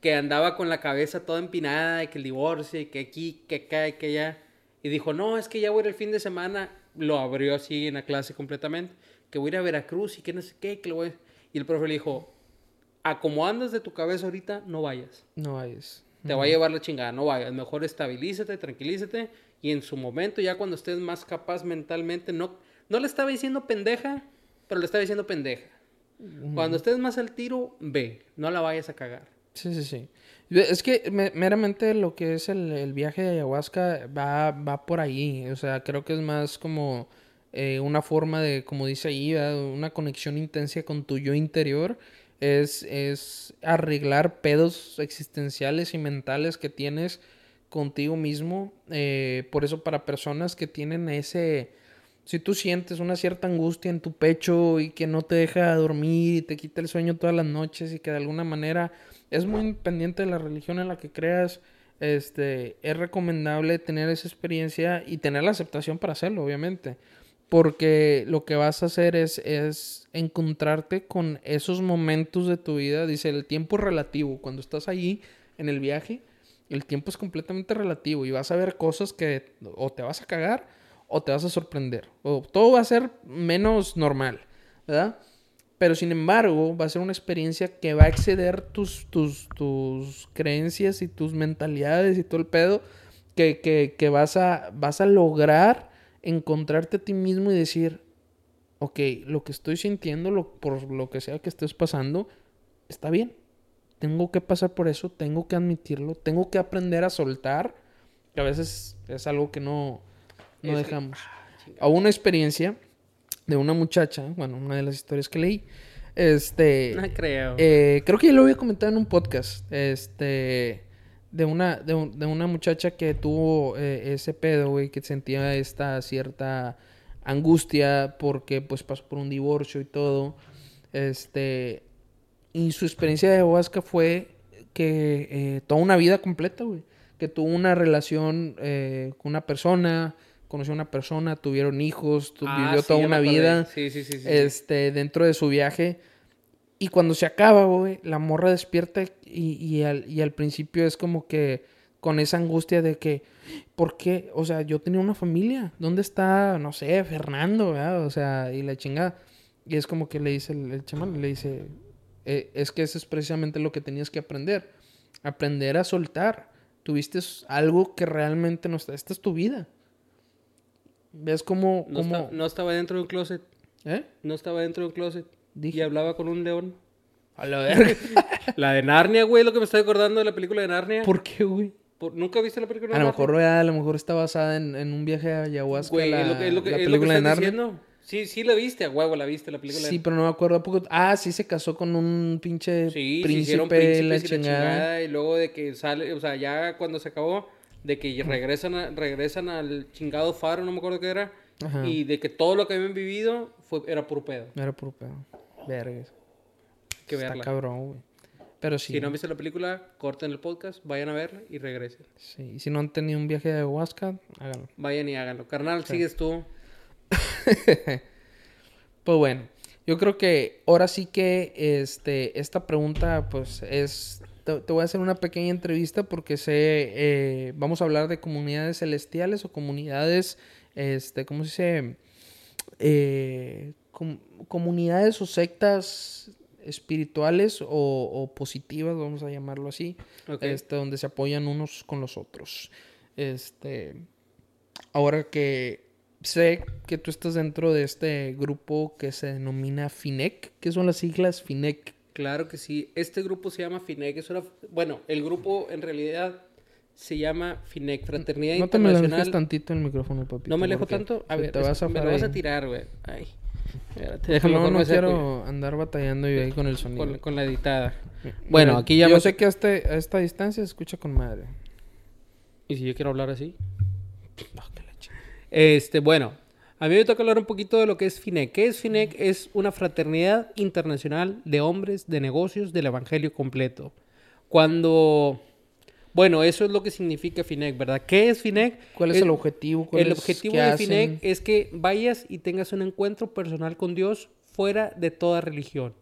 que andaba con la cabeza toda empinada, y que el divorcio, y que aquí, que acá, y que allá. Y dijo, no, es que ya voy a ir el fin de semana. Lo abrió así en la clase completamente. Que voy a ir a Veracruz y que no sé qué, que lo voy a... Y el profe le dijo, a como andas de tu cabeza ahorita, no vayas. No vayas. Te va a llevar la chingada, no vayas. Mejor estabilízate, tranquilízate. Y en su momento, ya cuando estés más capaz mentalmente, no, no le estaba diciendo pendeja, pero le estaba diciendo pendeja. Cuando estés más al tiro, ve, no la vayas a cagar. Sí, sí, sí. Es que me- meramente lo que es el, el viaje de ayahuasca va, va por ahí. O sea, creo que es más como eh, una forma de, como dice ahí, ¿verdad? una conexión intensa con tu yo interior. Es, es arreglar pedos existenciales y mentales que tienes contigo mismo. Eh, por eso para personas que tienen ese... Si tú sientes una cierta angustia en tu pecho y que no te deja dormir y te quita el sueño todas las noches y que de alguna manera es muy independiente de la religión en la que creas, este, es recomendable tener esa experiencia y tener la aceptación para hacerlo, obviamente. Porque lo que vas a hacer es, es encontrarte con esos momentos de tu vida. Dice, el tiempo relativo. Cuando estás allí en el viaje, el tiempo es completamente relativo y vas a ver cosas que o te vas a cagar o te vas a sorprender. O todo va a ser menos normal, ¿verdad? Pero sin embargo, va a ser una experiencia que va a exceder tus, tus, tus creencias y tus mentalidades y todo el pedo. Que, que, que vas, a, vas a lograr encontrarte a ti mismo y decir, ok, lo que estoy sintiendo, lo, por lo que sea que estés pasando, está bien. Tengo que pasar por eso, tengo que admitirlo, tengo que aprender a soltar, que a veces es algo que no, no Es que- dejamos. Hubo una experiencia de una muchacha, bueno, una de las historias que leí, Este. No creo. eh, creo que ya lo había comentado en un podcast. Este. De una, de, un- de una muchacha que tuvo eh, ese pedo, güey, que sentía esta cierta angustia porque pues pasó por un divorcio y todo. Este. Y su experiencia de ayahuasca fue que eh, toda una vida completa, güey. Que tuvo una relación eh, con una persona, conoció a una persona, tuvieron hijos, tu- Ah, vivió sí, toda una vida sí, sí. este, dentro de su viaje. Y cuando se acaba, güey, la morra despierta y, y al, y al principio es como que con esa angustia de que, ¿por qué? O sea, yo tenía una familia. ¿Dónde está, no sé, Fernando, verdad? O sea, y la chingada. Y es como que le dice el, el chamán, le dice, "Eh, es que eso es precisamente lo que tenías que aprender. Aprender a soltar. Tuviste algo que realmente no está. Esta es tu vida. ¿Ves cómo... no, cómo... esta- no estaba dentro de un closet. ¿Eh? No estaba dentro de un closet. Dije. Y hablaba con un león. A la verga. La de Narnia, güey, lo que me estoy acordando de la película de Narnia. ¿Por qué, güey? Por- ¿Nunca viste la película A de lo Narnia? mejor, a lo mejor está basada en, en un viaje a ayahuasca, Güey, la, es lo que, es lo que, la es lo que película de Narnia. diciendo. Sí, sí la viste, a huevo la viste, la película. Sí, pero no me acuerdo a poco. Ah, sí se casó con un pinche Sí, se príncipe, hicieron la chingada. Y luego de que sale, o sea, ya cuando se acabó, de que regresan, a- regresan al chingado faro, no me acuerdo qué era. Ajá. Y de que todo lo que habían vivido fue, era puro pedo. Era puro pedo. Verga. Hay que Está verla. cabrón, güey. Pero sí. Si no han visto la película, corten el podcast, vayan a verla y regresen. sí. Y si no han tenido un viaje de ayahuasca, háganlo. Vayan y háganlo. Carnal, sigues tú. Pues bueno, yo creo que ahora sí que este, esta pregunta, pues es. Te, te voy a hacer una pequeña entrevista porque sé. eh, vamos a hablar de comunidades celestiales o comunidades. Este, ¿cómo se dice? Eh, com- comunidades o sectas espirituales o, o positivas, vamos a llamarlo así. Este, donde se apoyan unos con los otros. Este. Ahora que sé que tú estás dentro de este grupo que se denomina FINEC, que son las siglas FINEC. Claro que sí. Este grupo se llama FINEC. Es una, bueno, el grupo en realidad se llama FINEC, Fraternidad No te me alejes Internacional. tantito el micrófono, papito. ¿No me alejo tanto? A ver, te va a me lo vas a tirar, güey. Ay. Espérate, déjame no acerco quiero andar batallando y ahí con el sonido. con, con la editada. Bueno, Mira, aquí ya Yo me- sé que a, este- a esta distancia se escucha con madre. ¿Y si yo quiero hablar así? Este, bueno, a mí me toca hablar un poquito de lo que es FINEC. ¿Qué es FINEC? Es una fraternidad internacional de hombres de negocios del Evangelio completo. Cuando... Bueno, eso es lo que significa FINEC, ¿verdad? ¿Qué es FINEC? ¿Cuál es el objetivo? ¿Cuál El es- objetivo de hacen? FINEC es que vayas y tengas un encuentro personal con Dios fuera de toda religión.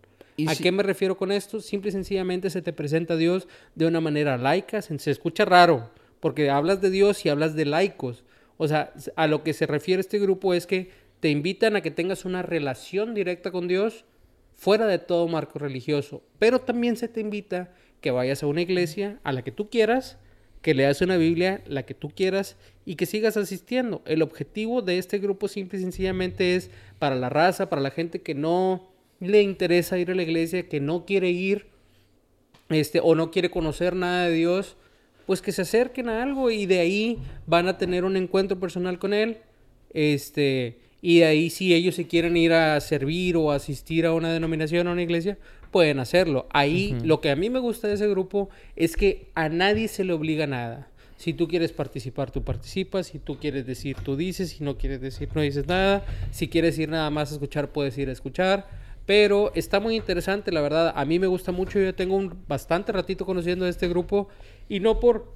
¿A si- qué me refiero con esto? Simple y sencillamente se te presenta a Dios de una manera laica. Se, se escucha raro, porque hablas de Dios y hablas de laicos. O sea, a lo que se refiere este grupo es que te invitan a que tengas una relación directa con Dios fuera de todo marco religioso. Pero también se te invita que vayas a una iglesia a la que tú quieras, que leas una Biblia, la que tú quieras, y que sigas asistiendo. El objetivo de este grupo simple y sencillamente es para la raza, para la gente que no le interesa ir a la iglesia, que no quiere ir, este, o no quiere conocer nada de Dios, pues que se acerquen a algo y de ahí van a tener un encuentro personal con Él. Este, y de ahí si ellos se quieren ir a servir o asistir a una denominación o una iglesia, pueden hacerlo. Ahí lo que a mí me gusta de ese grupo es que a nadie se le obliga nada. Si tú quieres participar, tú participas. Si tú quieres decir, tú dices. Si no quieres decir, no dices nada. Si quieres ir nada más a escuchar, puedes ir a escuchar. Pero está muy interesante, la verdad. A mí me gusta mucho. Yo tengo un bastante ratito conociendo a este grupo. Y no por...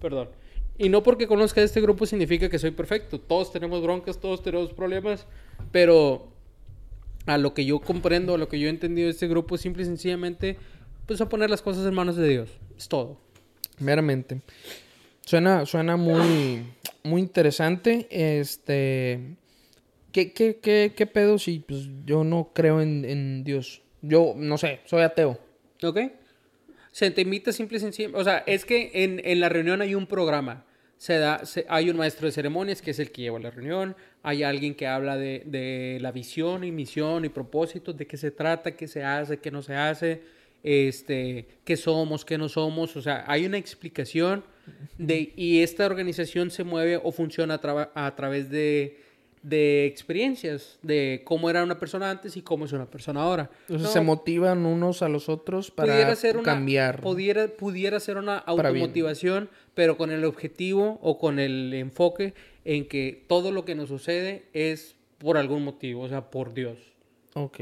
Perdón. Y no porque conozca este grupo significa que soy perfecto. Todos tenemos broncas, todos tenemos problemas. Pero a lo que yo comprendo, a lo que yo he entendido de este grupo, simple y sencillamente, pues a poner las cosas en manos de Dios. Es todo. Meramente. Suena, suena muy, muy interesante. Este. ¿Qué, qué, qué, qué pedo si pues, yo no creo en, en Dios? Yo, no sé, soy ateo. ¿Ok? Se te invita simple y sencillamente. O sea, es que en, en la reunión hay un programa. Se da, se- hay un maestro de ceremonias que es el que lleva la reunión. Hay alguien que habla de, de la visión y misión y propósitos, de qué se trata, qué se hace, qué no se hace, este, qué somos, qué no somos. O sea, hay una explicación de, y esta organización se mueve o funciona a, traba- a través de, de experiencias, de cómo era una persona antes y cómo es una persona ahora. Entonces No, se motivan unos a los otros para pudiera ser una, cambiar. Pudiera, pudiera ser una automotivación, pero con el objetivo o con el enfoque en que todo lo que nos sucede es por algún motivo, o sea, por Dios.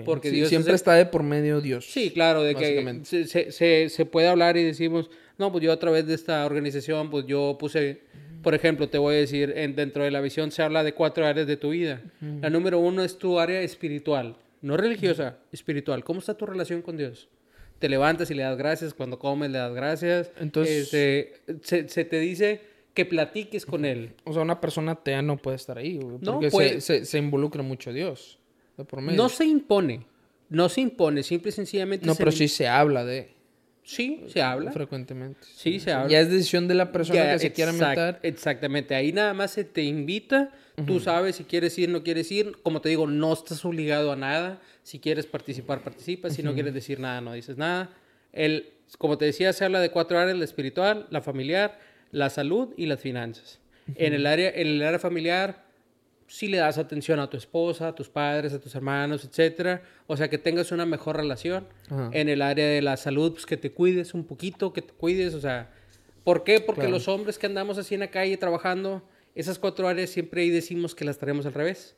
Porque Sí, Dios siempre es el- está de por medio Dios. Sí, claro, de que se- se- se puede hablar y decimos, no, pues yo a través de esta organización, pues yo puse, por ejemplo, te voy a decir, en, dentro de la visión se habla de cuatro áreas de tu vida. La número uno es tu área espiritual, no religiosa, espiritual. ¿Cómo está tu relación con Dios? Te levantas y le das gracias, cuando comes le das gracias. Entonces- Este, se, se te dice que platiques con Él. O sea, una persona atea no puede estar ahí, güey, No, porque puede- se, se, se involucra mucho Dios. De por medio. No se impone, no se impone, simple y sencillamente No, se pero sí se habla de Sí, se habla. frecuentemente. Sí, se habla. Ya es decisión de la persona Ya, que se quiera meter. Exactamente, ahí nada más se te invita, tú sabes si quieres ir, no quieres ir, como te digo, no estás obligado a nada, si quieres participar, participas, si no quieres decir nada, no dices nada. El, como te decía, se habla de cuatro áreas, la espiritual, la familiar, la salud y las finanzas. En el área, en el área familiar, si le das atención a tu esposa, a tus padres, a tus hermanos, etcétera, o sea, que tengas una mejor relación. Ajá. En el área de la salud, pues que te cuides un poquito, que te cuides, o sea, ¿por qué? Porque Claro. los hombres que andamos así en la calle trabajando, esas cuatro áreas siempre ahí decimos que las traemos al revés.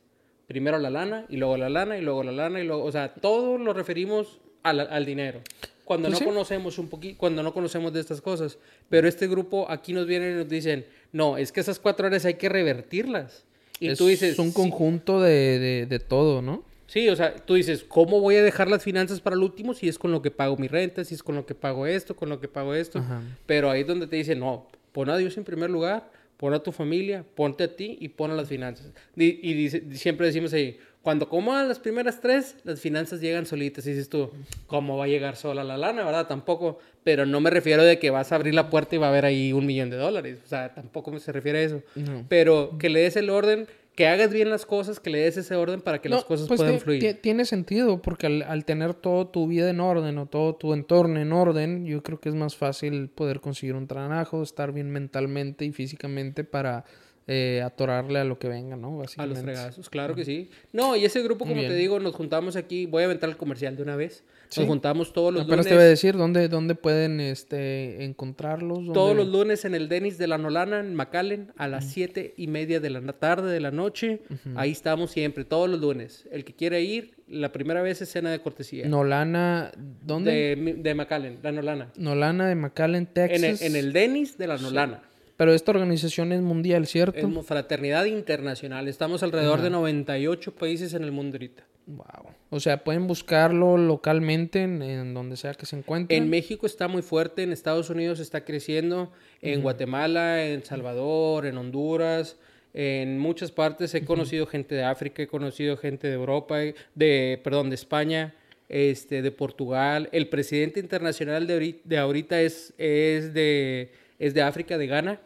Primero la lana, y luego la lana, y luego la lana, y luego, o sea, todo lo referimos al, al dinero. Cuando Pues no sí. conocemos un poquito, cuando no conocemos de estas cosas. Pero este grupo aquí nos vienen y nos dicen, no, es que esas cuatro áreas hay que revertirlas. Y es tú dices, un "Sí". conjunto de, de, de todo, ¿no? Sí, o sea, tú dices, ¿cómo voy a dejar las finanzas para el último si es con lo que pago mi renta, si es con lo que pago esto, con lo que pago esto? Ajá. Pero ahí es donde te dicen, no, pon a Dios en primer lugar, pon a tu familia, ponte a ti y pon a las finanzas. Y, dice- siempre decimos ahí, cuando comas las primeras tres, las finanzas llegan solitas. Y dices tú, ¿cómo va a llegar sola la lana, verdad? Tampoco. Pero no me refiero de que vas a abrir la puerta y va a haber ahí un millón de dólares. O sea, tampoco me se refiere a eso. No. Pero que le des el orden, que hagas bien las cosas, que le des ese orden para que las cosas pues puedan fluir. ti- Tiene sentido, porque al, al tener toda tu vida en orden o todo tu entorno en orden, yo creo que es más fácil poder conseguir un trabajo, estar bien mentalmente y físicamente para eh, atorarle a lo que venga, ¿no? A los fregazos, claro que sí. No, y ese grupo, como te digo, nos juntamos aquí. Voy a aventar el comercial de una vez. Sí. Nos juntamos todos los Apenas lunes. te voy a decir dónde, dónde pueden este, encontrarlos. Todos los lunes en el Denis de la Nolana, en McAllen, a las siete y media de la tarde de la noche. Ahí estamos siempre, todos los lunes. El que quiera ir, la primera vez es cena de cortesía. Nolana, ¿dónde? De, McAllen, la Nolana. Nolana de McAllen, Texas. En el, en el Denis de la Nolana. Pero esta organización es mundial, ¿cierto? Es fraternidad internacional. Estamos alrededor de 98 países en el mundo ahorita. Wow. O sea, pueden buscarlo localmente en, en donde sea que se encuentren. En México está muy fuerte, en Estados Unidos está creciendo, en Guatemala, en Salvador, en Honduras, en muchas partes he conocido gente de África, he conocido gente de Europa, eh, de perdón, de España, este, de Portugal. El presidente internacional de ahorita, de ahorita es, es de es de África, de Ghana.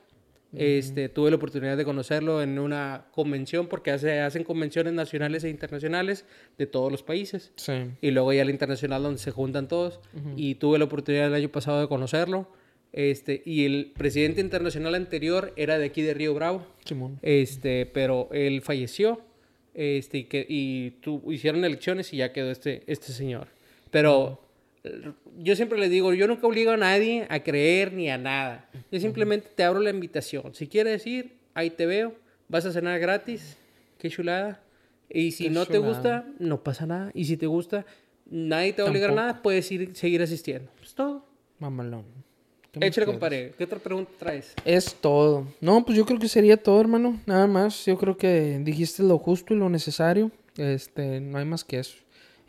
Este, tuve la oportunidad de conocerlo en una convención porque hace, hacen convenciones nacionales e internacionales de todos los países. Sí. y luego ya la internacional donde se juntan todos. Y tuve la oportunidad el año pasado de conocerlo. Este y el presidente internacional anterior era de aquí de Río Bravo. Simón. este pero él falleció este y que y tu- hicieron elecciones y ya quedó este este señor. Pero yo siempre le digo yo nunca obligo a nadie a creer ni a nada yo simplemente te abro la invitación si quieres ir ahí te veo vas a cenar gratis qué chulada y si Qué no te chulada. gusta no pasa nada y si te gusta nadie te va a obligar a nada puedes ir seguir asistiendo es todo Mamalón. ¿Qué más échale compadre qué otra pregunta traes Es todo. No, pues yo creo que sería todo, hermano. Nada más. Yo creo que dijiste lo justo y lo necesario. Este, no hay más que eso.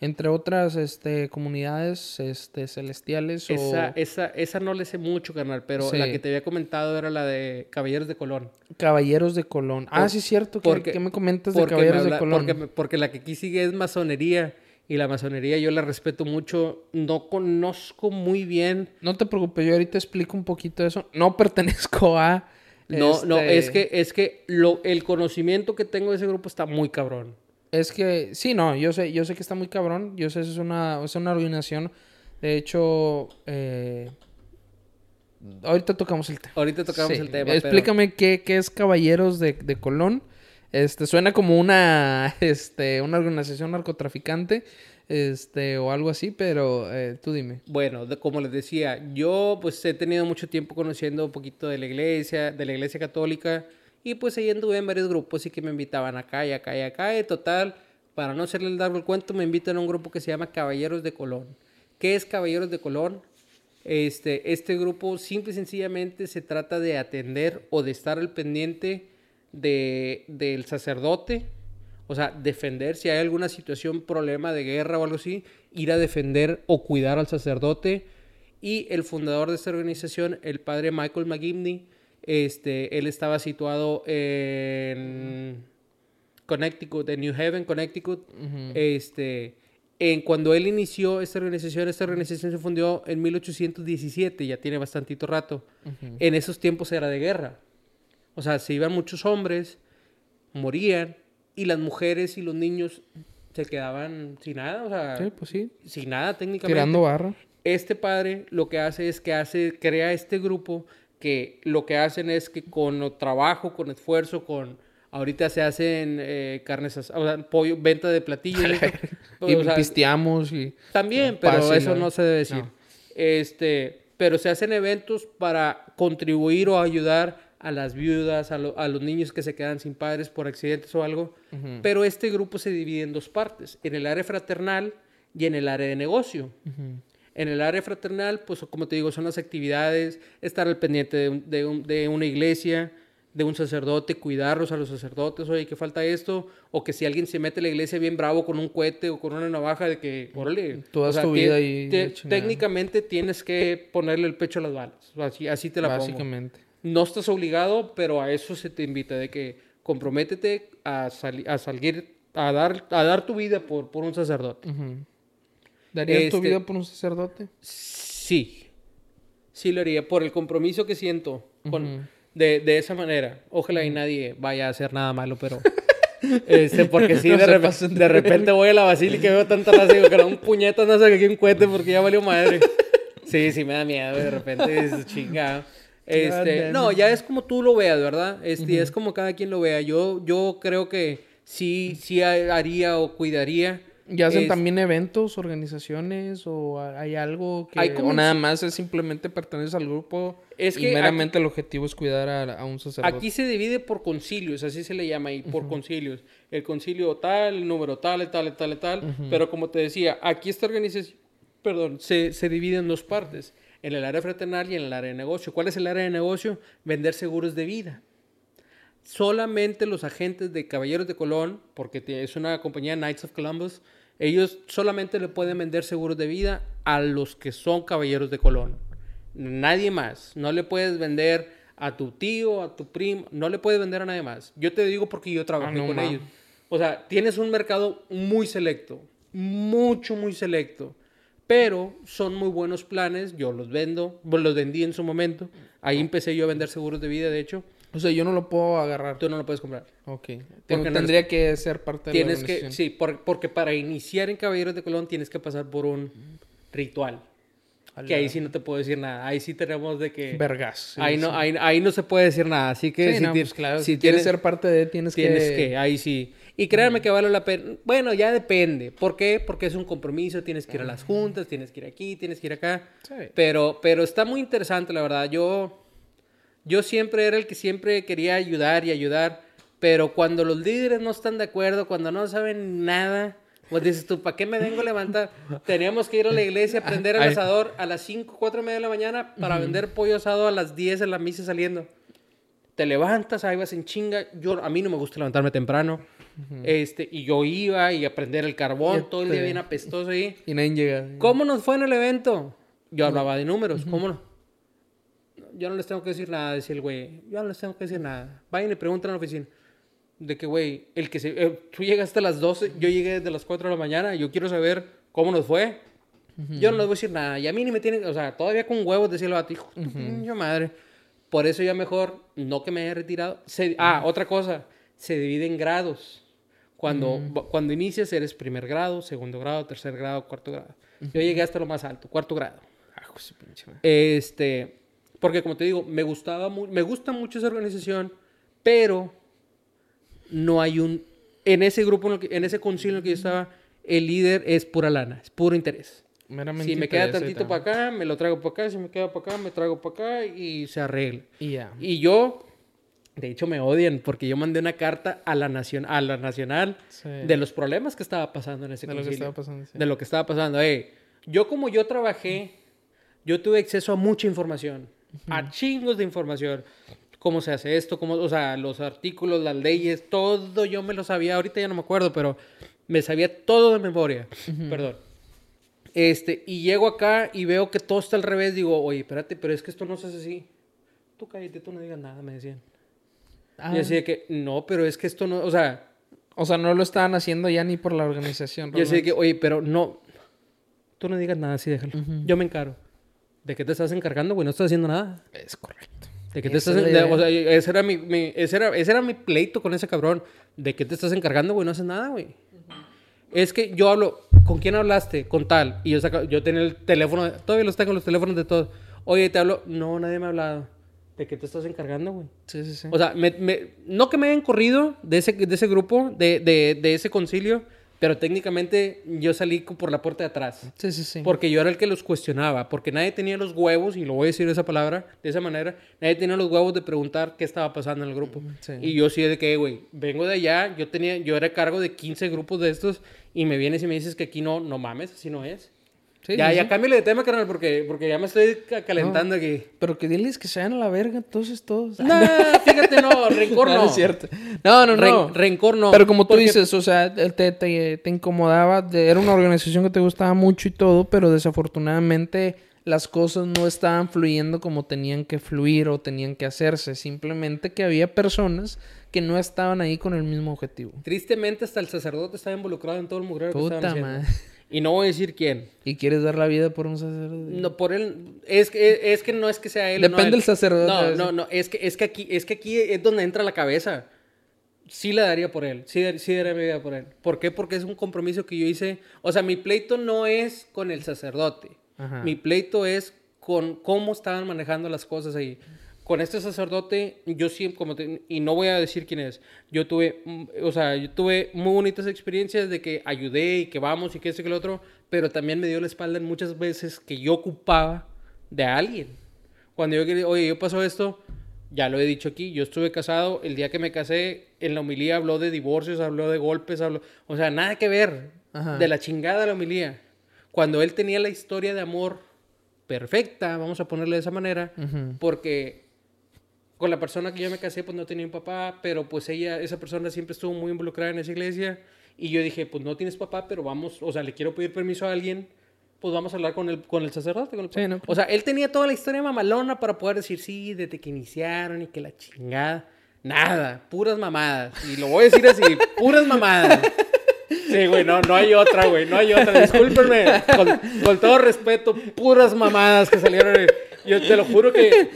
Entre otras, este, comunidades, este, celestiales o... esa, esa, esa no le sé mucho, carnal, pero Sí. la que te había comentado era la de Caballeros de Colón. Caballeros de Colón. ah, Por- sí, cierto. ¿Qué, porque- qué me comentas de Caballeros habla- de Colón? porque, porque la que aquí sigue es masonería. Y la masonería yo la respeto mucho. No conozco muy bien. No te preocupes, yo ahorita explico un poquito eso. No pertenezco a... No, no, este, es que, es que lo, el conocimiento que tengo de ese grupo está muy cabrón. Es que, sí, no, yo sé, yo sé que está muy cabrón. Yo sé, es una, es una organización. De hecho, eh, ahorita tocamos el tema. Ahorita tocamos Sí, el tema. pero- Explícame qué, qué es Caballeros de, de Colón. Este, suena como una, este, una organización narcotraficante, este, o algo así, pero eh, tú dime. Bueno, de- como les decía, yo pues he tenido mucho tiempo conociendo un poquito de la iglesia, de la iglesia católica, y pues ahí anduve en varios grupos y que me invitaban acá y acá y acá, y total, para no hacerle el largo el cuento, me invitan a un grupo que se llama Caballeros de Colón. ¿Qué es Caballeros de Colón? Este, este grupo simple y sencillamente se trata de atender o de estar al pendiente de, del sacerdote, o sea, defender si hay alguna situación, problema de guerra o algo así, ir a defender o cuidar al sacerdote. Y el fundador de esta organización, el padre Michael McGivney, este, él estaba situado en Connecticut, en New Haven, Connecticut. Este, en cuando él inició esta organización, esta organización se fundió en 1817, ya tiene bastantito rato. En esos tiempos era de guerra. O sea, se iban muchos hombres, morían, y las mujeres y los niños se quedaban sin nada, o sea, Sí, pues sí, sin nada técnicamente. tirando barra. Este padre lo que hace es que hace, crea este grupo que lo que hacen es que con trabajo, con esfuerzo, con ahorita se hacen eh, carnes, o sea, pollo, venta de platillos. Y o sea, pisteamos y... también, pero eso ¿no? no se debe decir. No. Este, pero se hacen eventos para contribuir o ayudar a las viudas, a, lo- a los niños que se quedan sin padres por accidentes o algo. Pero este grupo se divide en dos partes, en el área fraternal y en el área de negocio. En el área fraternal, pues como te digo, son las actividades, estar al pendiente de, un- de un- de una iglesia, de un sacerdote, cuidarlos a los sacerdotes, oye, que falta esto, o que si alguien se mete a la iglesia bien bravo con un cohete o con una navaja, de que, órale, Tú das o sea, tu vida chingada. técnicamente tienes que ponerle el pecho a las balas, así, así te la pongo. Básicamente. No estás obligado, pero a eso se te invita, de que comprométete a, sali- a salir, a dar, a dar tu vida por, por un sacerdote. Ujú. ¿Darías tu Este- vida por un sacerdote? Sí, sí lo haría, por el compromiso que siento con, Ujú. de, de esa manera. Ojalá y nadie vaya a hacer nada malo, pero... Este, porque sí, No de, pasen de repente voy a la basílica y veo tanta raza y digo que era un puñetazo, no sé, que un cohete porque ya valió madre. Sí, sí me da miedo, de repente es chingado. Este, no, ya es como tú lo veas, ¿verdad? Este, ya es como cada quien lo vea. Yo, yo creo que sí, sí haría o cuidaría. ¿Y hacen Es- también eventos, organizaciones o hay algo que Hay como o nada más es simplemente perteneces al grupo Es y meramente el objetivo es cuidar a, a un sacerdote? Aquí se divide por concilios, así se le llama ahí, por concilios. El concilio tal, el número tal, tal, tal, tal. Pero como te decía, aquí esta organización, perdón, se, se divide en dos partes, en el área fraternal y en el área de negocio. ¿Cuál es el área de negocio? Vender seguros de vida. Solamente los agentes de Caballeros de Colón, porque es una compañía Knights of Columbus, ellos solamente le pueden vender seguros de vida a los que son Caballeros de Colón. Nadie más. No le puedes vender a tu tío, a tu primo, no le puedes vender a nadie más. Yo te digo porque yo trabajé Ah, no con ellos. O sea, tienes un mercado muy selecto, mucho, muy selecto. Pero son muy buenos planes, yo los vendo, los vendí en su momento. Ahí empecé yo a vender seguros de vida, de hecho. O sea, yo no lo puedo agarrar. Tú no lo puedes comprar. Ok. Porque no tendría que ser parte de la Tienes que, organización. sí, por- porque para iniciar en Caballeros de Colón tienes que pasar por un ritual. Que ahí sí no te puedo decir nada. Ahí sí tenemos de que... Vergas. sí, ahí, sí. no, ahí, ahí no se puede decir nada. Así que Sí, si, no, pues claro, si si quieres ser parte de, tienes, tienes que... que... Ahí sí. Y créanme que vale la pena. Bueno, ya depende. ¿Por qué? Porque es un compromiso. Tienes que ir a las juntas, tienes que ir aquí, tienes que ir acá. Pero, pero está muy interesante, la verdad. Yo, yo siempre era el que siempre quería ayudar y ayudar. Pero cuando los líderes no están de acuerdo, cuando no saben nada, pues dices tú, ¿para qué me vengo a levantar? Teníamos que ir a la iglesia a prender el asador a las 5, 4 y media de la mañana para vender pollo asado a las 10 en la misa saliendo. Te levantas, ahí vas en chinga. Yo, a mí no me gusta levantarme temprano. este, y yo iba y a prender el carbón, todo el día bien apestoso ahí. Y nadie llega. ¿Cómo nos fue en el evento? Yo hablaba de números, ¿cómo no? Yo no les tengo que decir nada, decía el güey. Yo no les tengo que decir nada. Vayan y pregunten a la oficina. De que, güey, el que se... eh, tú llegaste a las 12, yo llegué desde las 4 de la mañana. Yo quiero saber cómo nos fue. Yo no les voy a decir nada. Y a mí ni me tienen... O sea, todavía con huevos decía el vato, hijo, pinche madre. Por eso ya mejor, no que me haya retirado. Se- ah, otra cosa. Se divide en grados. Cuando, cuando inicias eres primer grado, segundo grado, tercer grado, cuarto grado. Yo llegué hasta lo más alto, cuarto grado. Ah. Este, porque como te digo, me gustaba me gusta mucho esa organización, pero no hay un... En ese grupo, en, el que- en ese concilio en el que yo estaba, el líder es pura lana, es puro interés. Meramente Si me queda tantito para acá, me lo traigo para acá. Si me queda para acá, me traigo para acá y se arregla. Y ya. Y yo, de hecho, me odian porque yo mandé una carta a la, nacion a la Nacional Sí. de los problemas que estaba pasando en ese De lo que concilio. estaba pasando. sí. De lo que estaba pasando. Ey, yo como yo trabajé, yo tuve acceso a mucha información. A chingos de información. Cómo se hace esto, cómo, o sea, los artículos, las leyes, todo yo me lo sabía. Ahorita ya no me acuerdo, pero me sabía todo de memoria. Perdón. Este, y llego acá y veo que todo está al revés. Digo, oye, espérate, pero es que esto no se hace así. Tú cállate, tú no digas nada, me decían. Ah, Y así de que, no, pero es que esto no, o sea, O sea, no lo estaban haciendo ya ni por la organización. yo así de que, oye, pero no, tú no digas nada, así déjalo. Yo me encargo. ¿De qué te estás encargando, güey? No estás haciendo nada. Es correcto. ¿De qué te Esa estás es la de- o sea, ese era mi, mi- ese era, ese era mi pleito con ese cabrón. ¿De qué te estás encargando, güey? No haces nada, güey. Es que yo hablo, ¿con quién hablaste? Con tal. Y yo saca, yo tenía el teléfono, todavía los tengo los teléfonos de todos. Oye, te hablo, no, nadie me ha hablado. ¿De qué te estás encargando, güey? Sí, sí, sí. O sea, me- me- no que me hayan corrido de ese, de ese grupo, de, de, de ese concilio, pero técnicamente yo salí por la puerta de atrás. sí, sí, sí. Porque yo era el que los cuestionaba, porque nadie tenía los huevos, y lo voy a decir esa palabra, de esa manera, nadie tenía los huevos de preguntar qué estaba pasando en el grupo. Sí. Y yo sí de que, güey, vengo de allá, yo tenía, yo era cargo de 15 grupos de estos, y me vienes y me dices que aquí no, no mames, así no es. Sí, ya, sí, ya cámbiale de tema, carnal, porque, porque ya me estoy ca- calentando aquí. Pero que diles que se vayan a la verga, entonces todos. No, fíjate, no, rencor no. No, es cierto. No, no, no. Ren- rencor no. Pero como tú dices, o sea, te, te, te incomodaba, era una organización que te gustaba mucho y todo, pero desafortunadamente las cosas no estaban fluyendo como tenían que fluir o tenían que hacerse. Simplemente que había personas que no estaban ahí con el mismo objetivo. Tristemente, hasta el sacerdote estaba involucrado en todo el mugrero que Puta estaban haciendo. madre. Y no voy a decir quién. ¿Y quieres dar la vida por un sacerdote? No, por él. Es que, es que no es que sea él. no Depende él. del sacerdote, No, no, no. Es que, es, que aquí, es que aquí es donde entra la cabeza. Sí la daría por él. Sí, sí daría mi vida por él. ¿Por qué? Porque es un compromiso que yo hice. O sea, mi pleito no es con el sacerdote. Ajá. Mi pleito es con cómo estaban manejando las cosas ahí. Con este sacerdote, yo siempre, como te- y no voy a decir quién es, yo tuve, mm, o sea, yo tuve muy bonitas experiencias de que ayudé y que vamos y que esto y que lo otro, pero también me dio la espalda en muchas veces que yo ocupaba de alguien. Cuando yo quería, oye, yo pasó esto, ya lo he dicho aquí, yo estuve casado, el día que me casé, en la homilía habló de divorcios, habló de golpes, habló, o sea, nada que ver, Ajá. de la chingada la homilía. Cuando él tenía la historia de amor perfecta, vamos a ponerle de esa manera, porque con la persona que yo me casé, pues no tenía un papá, pero pues ella, esa persona siempre estuvo muy involucrada en esa iglesia. Y yo dije, pues no tienes papá, pero vamos, o sea, le quiero pedir permiso a alguien, pues vamos a hablar con el, con el sacerdote. con el Sí, ¿no? O sea, él tenía toda la historia mamalona para poder decir, sí, desde que iniciaron y que la chingada. Nada, puras mamadas. Y lo voy a decir así, puras mamadas. Sí, güey, no, no hay otra, güey, no hay otra. Discúlpenme, con, con todo respeto, puras mamadas que salieron. Yo te lo juro que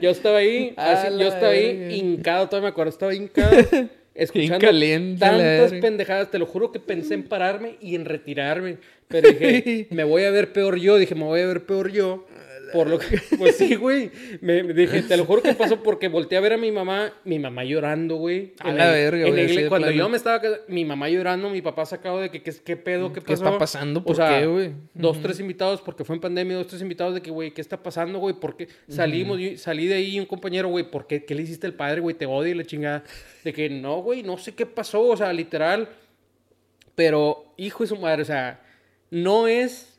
yo estaba ahí, así, yo estaba ahí hincado, todavía me acuerdo, estaba hincado, escuchando caliente tantas pendejadas. Te lo juro que pensé en pararme y en retirarme. Pero dije, me voy a ver peor yo. Dije, me voy a ver peor yo. Por lo que, pues sí, güey. Me, me dije, te lo juro que pasó porque volteé a ver a mi mamá, mi mamá llorando, güey. A la verga, en güey, Cuando plano. yo me estaba, mi mamá llorando, mi papá sacado de que, ¿qué, qué pedo, qué ¿Qué pasó? está pasando? O ¿Por sea, qué, güey? Dos, tres invitados porque fue en pandemia, dos, tres invitados de que, güey, ¿qué está pasando, güey? ¿Por qué salimos? y salí de ahí un compañero, güey, ¿por qué? ¿Qué le hiciste al padre, güey? Te odio y la chingada. De que, no, güey, no sé qué pasó, o sea, literal. Pero, hijo de su madre, o sea, no es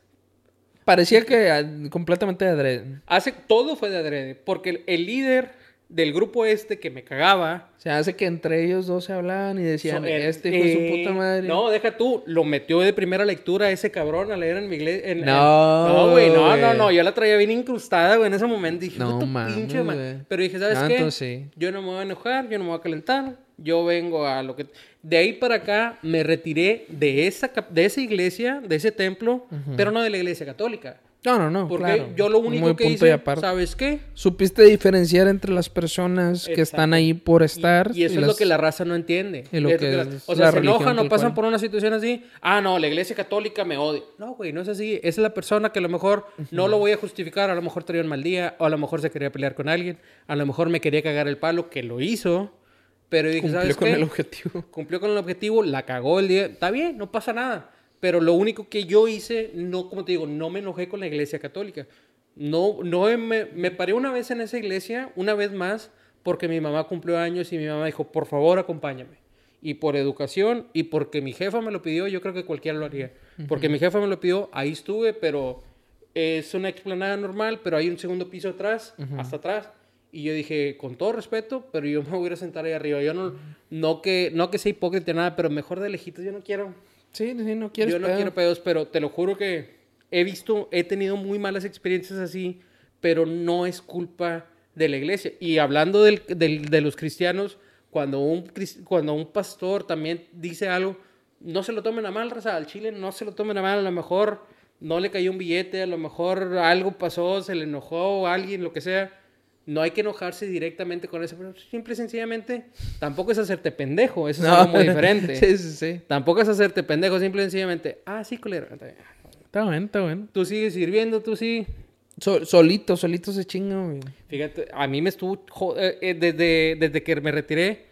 Parecía que ah, completamente de adrede. Hace, todo fue de adrede, porque el, el líder del grupo este que me cagaba... Se hace que entre ellos dos se hablaban y decían, so- este hijo de eh, su puta madre. No, deja tú, lo metió de primera lectura ese cabrón a leer en mi iglesia. en- No, no, güey, no, no, no, yo la traía bien incrustada, güey, en ese momento. Dije, No "Puta mames, pinche ma-". güey. Pero dije, ¿sabes No, qué? entonces sí. Yo no me voy a enojar, yo no me voy a calentar, yo vengo a lo que... De ahí para acá me retiré de esa, de esa iglesia, de ese templo, pero no de la iglesia católica. No, no, no. Porque claro. yo lo único Muy que hice. ¿sabes qué? Supiste diferenciar entre las personas que están ahí por estar. Y, y eso es las- lo que la raza no entiende. y lo que la- o sea, la se enojan o pasan cual. por una situación así. Ah, no, la iglesia católica me odia. No, güey, no es así. Esa es la persona que a lo mejor no lo voy a justificar. A lo mejor traía un mal día. O a lo mejor se quería pelear con alguien. A lo mejor me quería cagar el palo, que lo hizo. Pero dije, Cumplió ¿sabes con qué? el objetivo. Cumplió con el objetivo, la cagó el día. Está bien, no pasa nada. Pero lo único que yo hice, no, como te digo, no me enojé con la iglesia católica. No, no me, me paré una vez en esa iglesia, una vez más, porque mi mamá cumplió años y mi mamá dijo, por favor, acompáñame. Y por educación y porque mi jefa me lo pidió, yo creo que cualquiera lo haría. Porque mi jefa me lo pidió, ahí estuve, pero es una explanada normal, pero hay un segundo piso atrás, hasta atrás. Y yo dije, con todo respeto, pero yo me voy a sentar ahí arriba. Yo no, no que, no que sea hipócrita nada, pero mejor de lejitos yo no quiero. Sí, sí, no quieres Yo no pedo. quiero pedos, pero te lo juro que he visto, he tenido muy malas experiencias así, pero no es culpa de la iglesia. Y hablando del- del- de los cristianos, cuando un, cuando un pastor también dice algo, no se lo tomen a mal, raza, al chile no se lo tomen a mal, a lo mejor no le cayó un billete, a lo mejor algo pasó, se le enojó alguien, lo que sea. No hay que enojarse directamente con eso, pero simple y sencillamente tampoco es hacerte pendejo, eso es No. algo muy diferente. sí, sí, sí. Tampoco es hacerte pendejo, simple y sencillamente, ah, sí, culero. está bien. Está bueno. Tú sigues sirviendo, tú sí. So- solito, solito se chinga, güey. Fíjate, a mí me estuvo, eh, eh, desde, desde que me retiré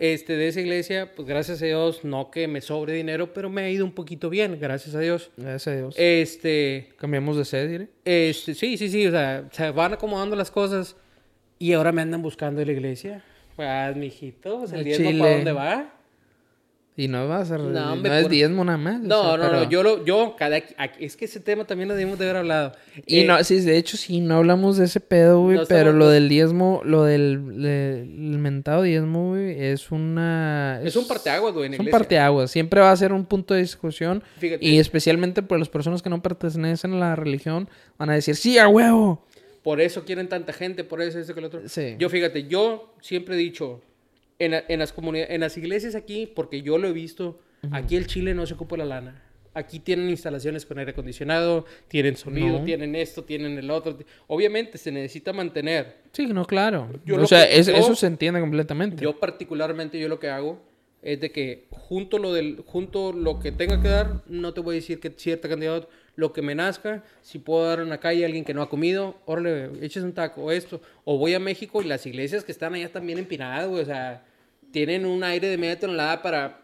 este, de esa iglesia, pues gracias a Dios, no que me sobre dinero, pero me ha ido un poquito bien, gracias a Dios. Gracias a Dios. Este, Cambiamos de sede, diré. este, sí, sí, sí, o sea, se van acomodando las cosas y ahora me andan buscando en la iglesia. Pues, mijito, pues, el Al diezmo para dónde va. Y no va a ser. No, No, es por- diezmo nada más. o No, sea, no, no, pero- yo lo, yo, cada, es que ese tema también lo debimos de haber hablado. Y Eh, no, sí, de hecho, sí, no hablamos de ese pedo, güey. No pero lo no- del diezmo, lo del le- el mentado diezmo, güey, es una. Es un parteaguas, güey, en Es un iglesia. parteaguas. Siempre va a ser un punto de discusión. Fíjate. Y especialmente por las personas que no pertenecen a la religión, van a decir, sí, a huevo. Por eso quieren tanta gente, por eso, eso que lo otro. Sí. Yo, fíjate, yo siempre he dicho, en, en las comunidades, en las iglesias aquí, porque yo lo he visto, aquí el Chile no se ocupa la lana. Aquí tienen instalaciones con aire acondicionado, tienen sonido, No. tienen esto, tienen el otro. Obviamente se necesita mantener. Sí, no, claro. Yo o sea, que- es- yo- eso se entiende completamente. Yo particularmente, yo lo que hago es de que junto lo del junto lo que tenga que dar, no te voy a decir que cierta cantidad, lo que me nazca, si puedo dar en la calle a alguien que no ha comido, órale, eches un taco esto, o voy a México y las iglesias que están allá están bien empinadas, güey, o sea, tienen un aire de media tonelada para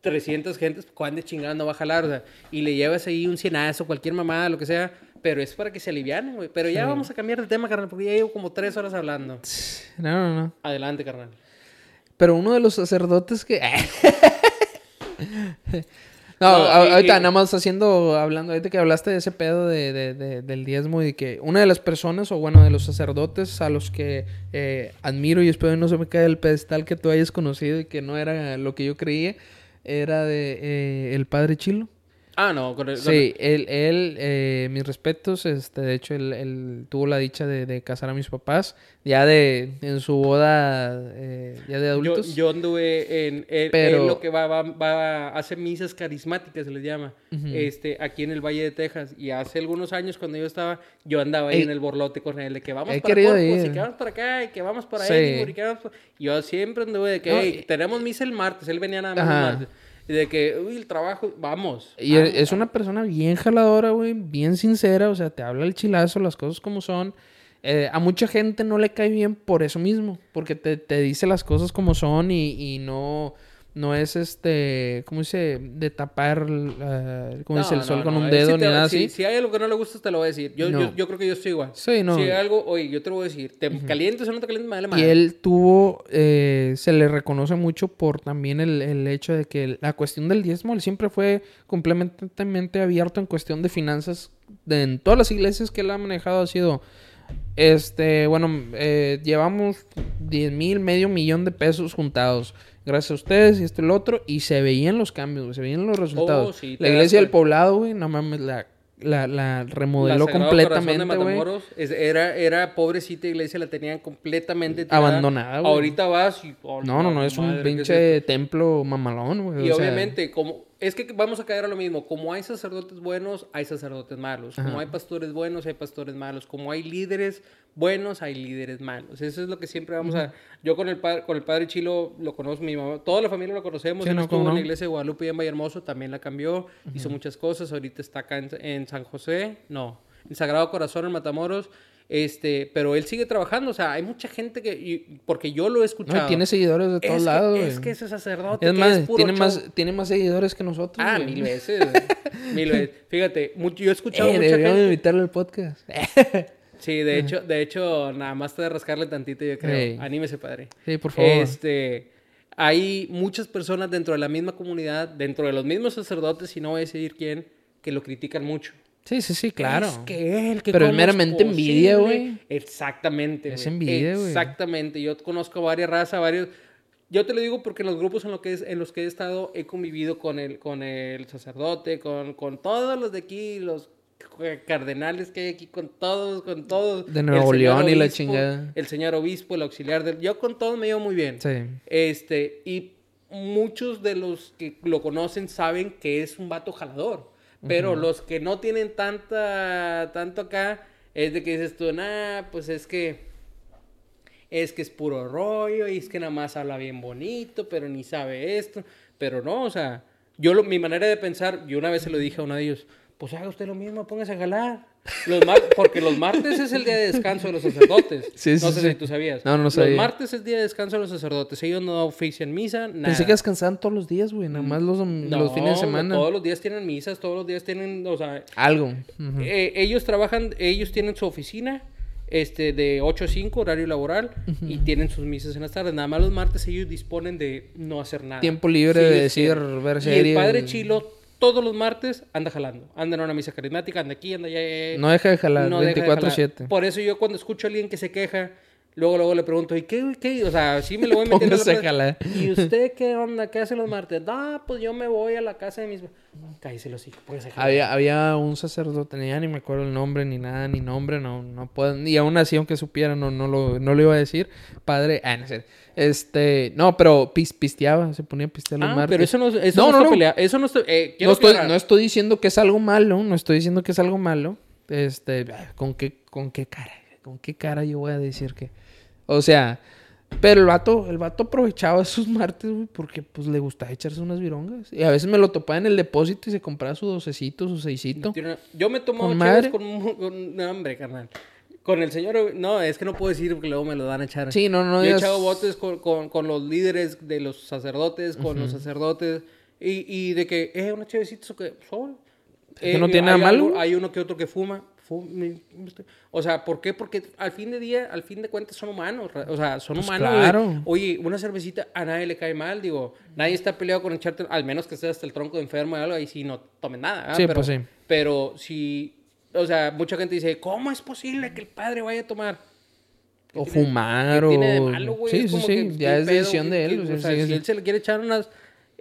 300 gentes, ¿cuándo chingada no va a jalar? O sea, y le llevas ahí un cienazo, cualquier mamada, lo que sea, pero es para que se alivianen, güey. Pero ya vamos a cambiar de tema, carnal, porque ya llevo como tres horas hablando. No, no, no. Adelante, carnal. Pero uno de los sacerdotes que... no, No, a- y- ahorita y- nada más haciendo, hablando, ahorita que hablaste de ese pedo de, de- de- del diezmo y que una de las personas, o bueno, de los sacerdotes a los que eh, admiro y espero no se me caiga el pedestal que tú hayas conocido y que no era lo que yo creía, era de eh, el padre Chilo. Ah, no, con el, con Sí, él, él eh, mis respetos, este, de hecho, él, él tuvo la dicha de, de casar a mis papás, ya de, en su boda, eh, ya de adultos. yo anduve en, en- Pero- en lo que va, va, va a hacer misas carismáticas, se les llama, este, aquí en el Valle de Texas. Y hace algunos años, cuando yo estaba, yo andaba ahí Ey. en el borlote con él, de que vamos para Corpus, y que vamos para acá, y que vamos para Sí. Edinburgh, y que vamos para- Yo siempre anduve de que, No, "Ey, y- tenemos misa el martes, él venía nada más el martes. Y de que, uy, el trabajo, vamos. Y vamos, es una persona bien jaladora, güey, bien sincera, o sea, te habla el chilazo, las cosas como son. Eh, a mucha gente no le cae bien por eso mismo, porque te, te dice las cosas como son y, y no, no es este, ¿cómo dice? De tapar, como No, dice, el no, sol con no, un dedo sí ni nada si, así. Si hay algo que no le gusta, te lo voy a decir. Yo, yo, yo creo que yo estoy igual. Sí, no. Si hay algo, oye, yo te lo voy a decir. ¿Te calientes o no te calientes? Me vale Y madre. él tuvo, eh, se le reconoce mucho por también el, el hecho de que la cuestión del diezmo, él siempre fue completamente abierto en cuestión de finanzas. De, en todas las iglesias que él ha manejado ha sido, este, bueno, eh, llevamos 10 mil, medio millón de pesos juntados. Gracias a ustedes y esto y lo otro. Y se veían los cambios, güey, se veían los resultados. Oh, sí, la iglesia del poblado, güey, no mames, la, la, la remodeló La completamente, güey. Era, era pobrecita iglesia, la tenían completamente tirada. Abandonada, güey. Ahorita vas y... oh, No, no, no, es un madre, ¿qué es pinche templo mamalón, güey. Y o sea, obviamente, como es que vamos a caer a lo mismo. Como hay sacerdotes buenos, hay sacerdotes malos. Como Ajá. hay pastores buenos, hay pastores malos. Como hay líderes buenos, hay líderes malos. Eso es lo que siempre vamos a. Yo con el padre, con el padre Chilo lo conozco, mi mamá, toda la familia lo conocemos. Sí, Él no, estuvo cómo en la no. iglesia de Guadalupe y en Vallehermoso, también la cambió, hizo muchas cosas. Ahorita está acá en, en San José, no, en Sagrado Corazón en Matamoros. Este, pero él sigue trabajando, o sea, hay mucha gente que, y- porque yo lo he escuchado. No, tiene seguidores de todos que, lados, Es que ese sacerdote Es que más, es puro tiene show. más, tiene más seguidores que nosotros. Ah, güey. mil veces, mil veces. Fíjate, mucho- yo he escuchado Eh, mucha gente. invitarlo al podcast. Sí, de hecho, de hecho, nada más te de rascarle tantito, yo creo. Ey. Anímese, padre. Sí, por favor. Este, hay muchas personas dentro de la misma comunidad, dentro de los mismos sacerdotes, y no voy a decir quién, que lo critican mucho. Sí, sí, sí, claro. Es que él, que Pero es meramente envidia, güey. Exactamente. Es envidia, güey. Exactamente. Yo conozco varias razas, varios. Yo te lo digo porque en los grupos en, lo que es, en los que he estado he convivido con el, con el sacerdote, con, con todos los de aquí, los cardenales que hay aquí, con todos, con todos. De Nuevo León y la chingada. El señor obispo, el auxiliar del... Yo con todos me llevo muy bien. Sí. Este, y muchos de los que lo conocen saben que es un vato jalador. Pero los que no tienen tanta, tanto acá, es de que dices tú, nah, pues es que, es que es puro rollo, y es que nada más habla bien bonito, pero ni sabe esto. Pero no, o sea, yo lo- mi manera de pensar, yo una vez se lo dije a uno de ellos, pues haga usted lo mismo, póngase a jalar. Los porque los martes es el día de descanso de los sacerdotes. Sí, no sé sí. si tú sabías. No, no Los sabía. martes es día de descanso de los sacerdotes. Ellos no ofician misa, nada. Pensé que descansaban todos los días, güey. Nada más los, los fines de semana. Todos los días tienen misas, todos los días tienen, o sea, Algo. Eh, ellos trabajan, ellos tienen su oficina, este, de 8 a 5, horario laboral, y tienen sus misas en las tardes. Nada más los martes ellos disponen de no hacer nada. Tiempo libre de decir, ver Y el padre Chilo, todos los martes, anda jalando. Anda en una misa carismática, anda aquí, anda allá. No deja de jalar, No deja de jalar. 24/7. Por eso yo cuando escucho a alguien que se queja, luego luego le pregunto, ¿y qué? qué? O sea, sí me lo voy metiendo. en la. ¿Y usted qué onda? ¿Qué hace los martes? No, pues yo me voy a la casa de mis... Cállese los hijos. Había, había un sacerdote, ya ni me acuerdo el nombre, ni nada, ni nombre, no, no puedo, y aún así, aunque supiera, no, no lo, no lo iba a decir. Padre, ah, no sé. Este, no, pero pis- pisteaba, se ponía a pistear los Ah, martes. pero eso no, eso No, no, no, está no. pelea- Eso no está... eh, No estoy, no estoy diciendo que es algo malo, no estoy diciendo que es algo malo. Este, ah, ¿con qué, con qué cara? ¿Con qué cara yo voy a decir que? O sea, pero el vato, el vato aprovechaba sus martes, güey, porque pues le gustaba echarse unas virongas. Y a veces me lo topaba en el depósito y se compraba su docecito, su seisito. Yo me tomo ¿Con madre? con, un- con- No, hombre, carnal. Con el señor... No, es que no puedo decir porque luego me lo van a echar. Sí, no, no Yo he digas- echado botes con, con, con los líderes de los sacerdotes, con los sacerdotes. Y, y de que, eh, una chevecita, o que... Sol. que no tiene nada malo. hay uno que otro que fuma. O sea, ¿por qué? Porque al fin de día, al fin de cuentas son humanos. O sea, son Pues humanos. claro. Oye, una cervecita a nadie le cae mal. Digo, nadie está peleado con echarte, al menos que estés hasta el tronco de enfermo y algo, ahí sí no tomen nada. ¿verdad? Sí, pero, pues sí. Pero si, o sea, mucha gente dice, ¿cómo es posible que el padre vaya a tomar? O ¿Qué tiene- fumar o... tiene de malo, güey? sí, Es sí, como sí, que, ya ¿qué es pedo? decisión ¿Qué- de él. o sea, o sea, sí, si sí. él se le quiere echar unas...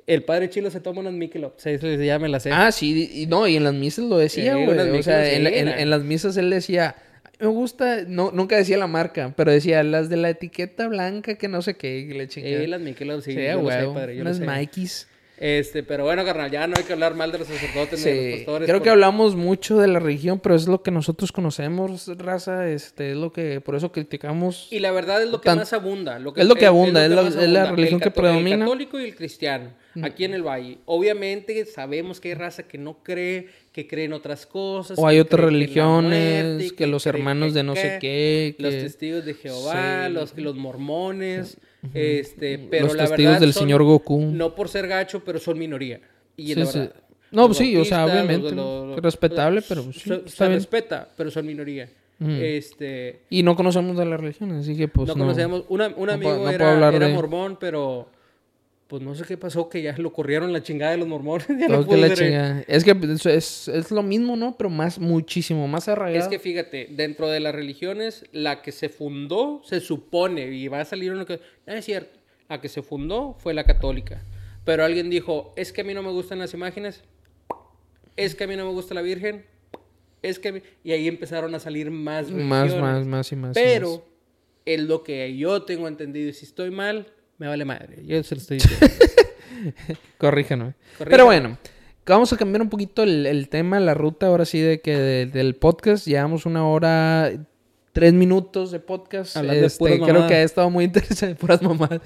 El padre chilo se toma unas Michelob. O sea, eso ya me la sé. Ah, sí, y no, y en las misas lo decía, Sí, güey. unas o sea, en, la- sí, en- la- en las misas él decía, me gusta, no, nunca decía la marca, pero decía las de la etiqueta blanca que no sé qué, y le chingada. Eh, las Michelob, sí. Sí, yo lo sé, padre, yo lo unas sé. Mikeys. Este, pero bueno, carnal, ya no hay que hablar mal de los sacerdotes ni de los Sí, pastores. creo que porque- hablamos mucho de la religión, pero es lo que nosotros conocemos, raza, este, es lo que, por eso criticamos. Y la verdad es lo que Tan- más abunda. Lo que, es lo que abunda, es la- más es la abunda. religión El que predomina. El católico y el cristiano, aquí en el Valle. Obviamente sabemos que hay raza que no cree, que cree en otras cosas. O hay que otras que religiones, muerte, que los cree hermanos que de no sé qué, Los que- testigos de Jehová, Sí. los, los mormones, este, pero Los la testigos verdad del son- señor Goku. No por ser gacho, pero son minoría. Y Sí, la sí. verdad, No, los sí, o sea, obviamente, los- los- respetable, pero sí, se, está se bien. respeta, pero son minoría. Ujú. Este, Y no conocemos de la religión, así que pues no, no. conocemos. Una, un no amigo no era, era de- mormón, pero pues no sé qué pasó, que ya lo corrieron la chingada de los mormones. ya no que la chingada. Es que es, es, es lo mismo, ¿no? Pero más, muchísimo más arraigado. Es que fíjate, dentro de las religiones, la que se fundó, se supone, y va a salir uno que... No es cierto, la que se fundó fue la católica. Pero alguien dijo, es que a mí no me gustan las imágenes, es que a mí no me gusta la Virgen, es que... a mí-". Y ahí empezaron a salir más más, religiones. más, más y más. y más. Pero es lo que yo tengo entendido. Y si estoy mal, me vale madre. Yo se lo estoy diciendo. Corríjanme. Pero bueno, vamos a cambiar un poquito el, el tema, la ruta ahora sí de que de- del podcast. Llevamos una hora, tres minutos de podcast. Hablando de Este, puras creo que ha estado muy interesante, puras mamadas.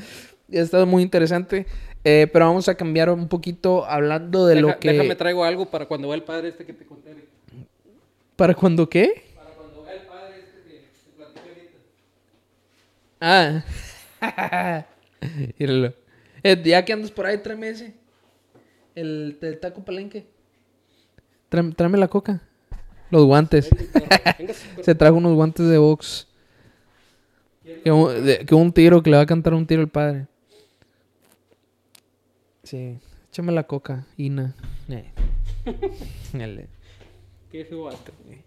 Ha estado muy interesante. Eh, pero vamos a cambiar un poquito hablando de Deja- lo que... Déjame traigo algo para cuando va el padre este que te conté. ¿Para cuando qué? Para cuando va el padre este que... Ah. Míralo. Eh, ya que andas por ahí, tráeme ese. El, el taco palenque. Tráeme, tráeme la coca. Los guantes. Se trajo unos guantes de box. Que un, de- que un tiro, que le va a cantar un tiro el padre. Sí. Échame la coca, Ina. Eh. Qué.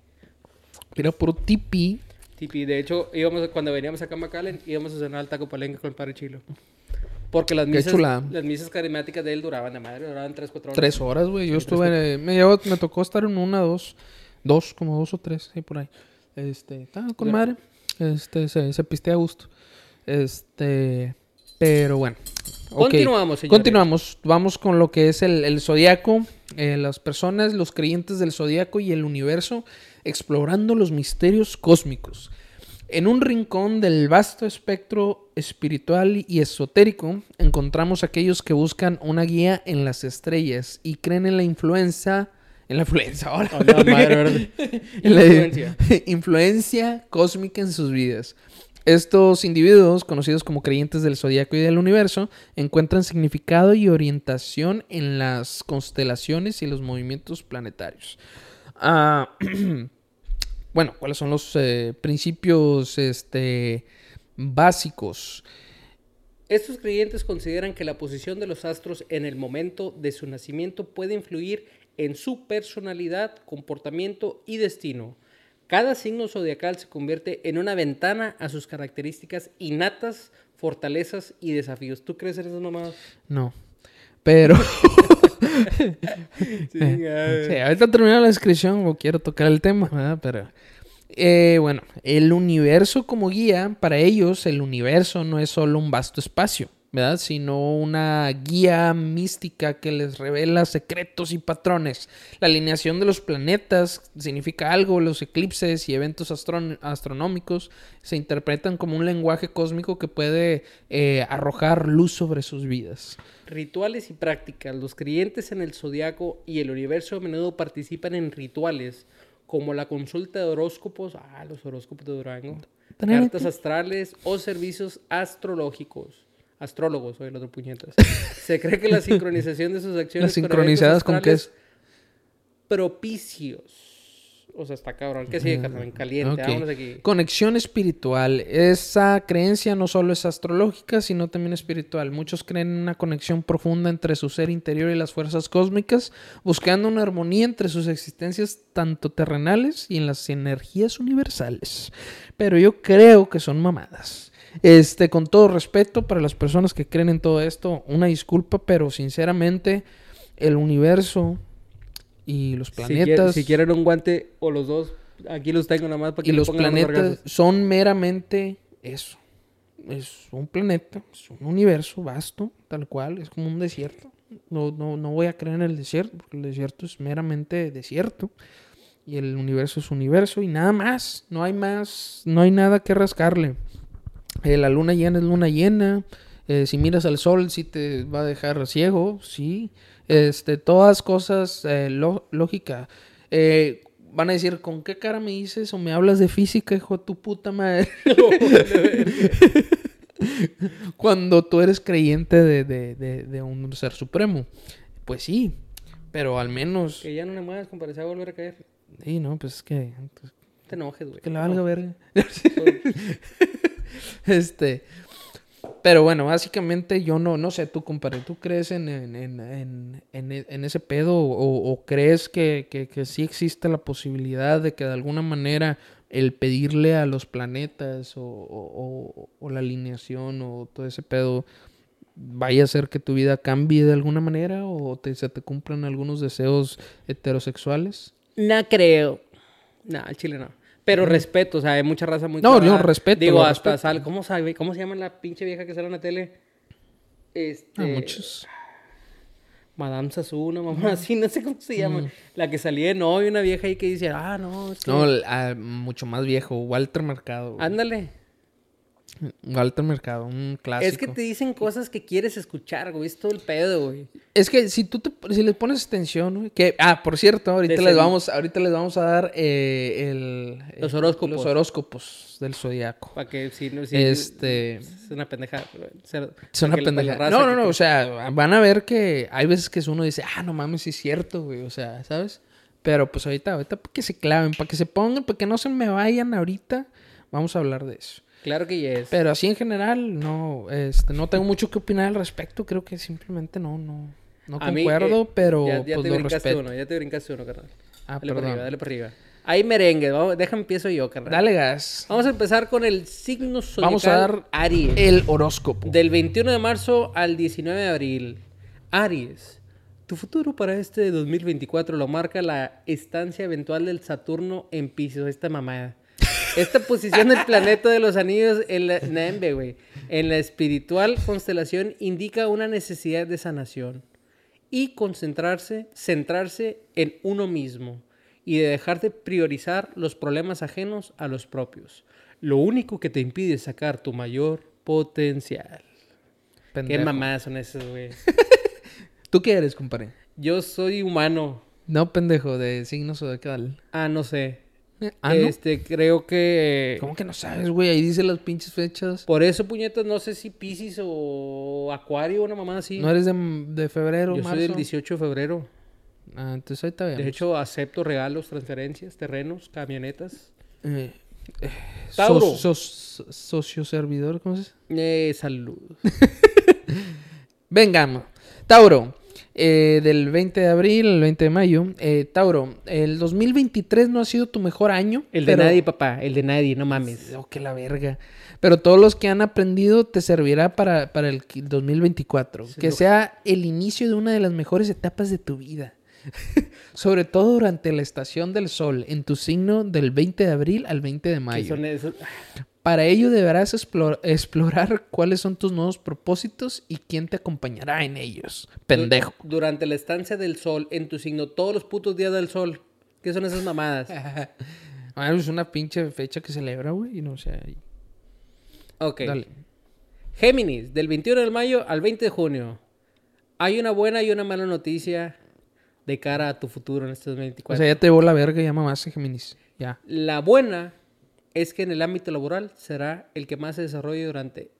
Mira, puro tipi. Tipi, de hecho, íbamos, cuando veníamos acá a McAllen, íbamos a cenar al taco palenque con el padre Chilo. Porque las misas, las misas carismáticas de él duraban de madre, duraban 3, 4 horas. Tres horas, güey. Yo estuve. Me, llevó- me tocó estar en una, dos. Dos, como dos o tres, ahí por ahí. Este. Está con madre. Este, se, se pistea a gusto. Este. Pero bueno. ok. Continuamos, señores. Continuamos. Vamos con lo que es el, el zodiaco. eh, las personas, los creyentes del zodiaco y el universo, explorando los misterios cósmicos. En un rincón del vasto espectro espiritual y esotérico, encontramos aquellos que buscan una guía en las estrellas y creen en la influencia. En la influencia, ahora. En la Influencia. influencia cósmica en sus vidas. Estos individuos, conocidos como creyentes del zodiaco y del universo, encuentran significado y orientación en las constelaciones y los movimientos planetarios. Ah, bueno, ¿cuáles son los eh, principios este, básicos? Estos creyentes consideran que la posición de los astros en el momento de su nacimiento puede influir en su personalidad, comportamiento y destino. Cada signo zodiacal se convierte en una ventana a sus características innatas, fortalezas y desafíos. ¿Tú crees en esas mamadas? No. Pero... Sí, Sí, ahorita termina la descripción o quiero tocar el tema, ¿verdad? Pero eh, bueno, el universo como guía, para ellos el universo no es solo un vasto espacio, ¿verdad? Sino una guía mística que les revela secretos y patrones. La alineación de los planetas significa algo, los eclipses y eventos astron- astronómicos se interpretan como un lenguaje cósmico que puede eh, arrojar luz sobre sus vidas. Rituales y prácticas. Los creyentes en el zodiaco y el universo a menudo participan en rituales como la consulta de horóscopos, ah, los horóscopos de Durango, cartas astrales o servicios astrológicos. Astrólogos, soy el otro puñetas. Se cree que la sincronización de sus acciones Las sincronizadas con qué es. propicios. O sea, está cabrón. ¿Qué sigue, carnal? Caliente. Ok. Vámonos aquí. Conexión espiritual. Esa creencia no solo es astrológica, sino también espiritual. Muchos creen en una conexión profunda entre su ser interior y las fuerzas cósmicas, buscando una armonía entre sus existencias tanto terrenales y en las energías universales. Pero yo creo que son mamadas. Este, con todo respeto para las personas que creen en todo esto, una disculpa, pero sinceramente el universo y los Si planetas Si, quieren un guante o los dos, aquí los tengo nada más para que y los planetas son meramente eso. Es un planeta, es un universo vasto, tal cual, es como un desierto. No, no, no voy a creer en el desierto, porque el desierto es meramente desierto. Y el universo es universo y nada más. No hay más, no hay nada que rascarle. Eh, la luna llena es luna llena. Eh, si miras al sol, sí te va a dejar ciego, sí. Este, todas cosas eh, lo- lógica. Eh, van a decir, ¿con qué cara me dices o me hablas de física, hijo de tu puta madre? Cuando tú eres creyente de, de- de- de un ser supremo. Pues sí, pero al menos... Que ya no le muevas, compadre, se va a volver a caer. Sí, no, pues es que... pues, No te enojes, güey. que la valga verga. Este. Pero bueno, básicamente yo no, no sé, tú, compadre, ¿tú crees en, en, en, en, e- ese pedo o, crees que, que, que sí existe la posibilidad de que de alguna manera el pedirle a los planetas o, o- la alineación o todo ese pedo vaya a hacer que tu vida cambie de alguna manera o se te cumplan algunos deseos heterosexuales? No creo. No, al chile no. Pero respeto, o sea, hay mucha raza muy No, yo respeto, Digo, hasta respeto. sale, ¿cómo sabe? ¿Cómo se llama la pinche vieja que sale en la tele? Este. A muchos. Madame Sasuna, mamá, así, no sé cómo se llama. La que salía de novio, una vieja ahí que dice, ah, no, es que- No, ah, mucho más viejo, Walter Mercado. güey. Ándale. Walter Mercado, un clásico. Es que te dicen cosas que quieres escuchar, güey. Es todo el pedo, güey. Es que si tú te, si les pones atención, güey, que ah, por cierto, ahorita les vamos, ahorita les vamos a dar eh, el Los eh, horóscopos. los horóscopos del zodiaco. Para que si no. Si, Este- Es una pendejada. Es una para que la- para la pendeja. raza No, no, no, o sea, van a ver que hay veces que uno dice, ah, no mames, sí es cierto, güey, o sea, ¿sabes? Pero pues ahorita, ahorita para que se claven, para que se pongan, para que no se me vayan ahorita, vamos a hablar de eso. Claro que ya es. Pero así en general, no, este, no tengo mucho que opinar al respecto, creo que simplemente no, no, no A mí, concuerdo, eh, pero ya, ya pues te lo brincaste respeto. uno, ya te brincaste uno, carnal. Ah, dale para arriba, dale para arriba. Hay merengue, vamos, déjame empiezo yo, carnal. Dale gas. Vamos a empezar con el signo zodiacal Vamos a dar Aries. el horóscopo. Del 21 de marzo al 19 de abril. Aries. Tu futuro para este 2024 lo marca la estancia eventual del Saturno en Pisces. Esta mamada. Esta posición del planeta de los anillos en la, Nembe, güey, en la espiritual constelación indica una necesidad de sanación y concentrarse, centrarse en uno mismo y de dejar de priorizar los problemas ajenos a los propios. Lo único que te impide sacar tu mayor potencial. Qué mamadas son esas, güey. ¿Tú qué eres, compadre? Yo soy humano. No, pendejo, de signos zodiacal. Ah, no sé. Ah, ¿no? Este, creo que... ¿Cómo que no sabes, güey? Ahí dice las pinches fechas. Por eso, puñetas, no sé si Pisces o Acuario, una mamá así. ¿No eres de, de febrero, Yo marzo? soy del 18 de febrero. Ah, entonces ahí está bien. De hecho, acepto regalos, transferencias, terrenos, camionetas. Eh, eh, Tauro. so- so- socio servidor, ¿cómo se dice? Eh, salud. Vengamos. Tauro, eh, del 20 de abril al 20 de mayo. Eh, Tauro, el 2023 no ha sido tu mejor año. El de nadie, papá. El de nadie, no mames. Oh, que la verga. Pero todos los que han aprendido te servirá para, para el qui- 2024. Sí, que lo- sea el inicio de una de las mejores etapas de tu vida. Sobre todo durante la estación del sol, en tu signo del 20 de abril al 20 de ¿Qué mayo. son esos? Para ello deberás explor- explorar cuáles son tus nuevos propósitos y quién te acompañará en ellos. Pendejo. Du- Durante la estancia del sol, en tu signo, todos los putos días del sol. ¿Qué son esas mamadas? Ah, es una pinche fecha que celebra, güey. Y no sé. Ok. Dale. Géminis, del 21 de mayo al 20 de junio. Hay una buena y una mala noticia de cara a tu futuro en este O 2024. sea, ya te llevó la verga, ya mamaste, Géminis. Ya. La buena es que en el ámbito laboral será el que más se desarrolle durante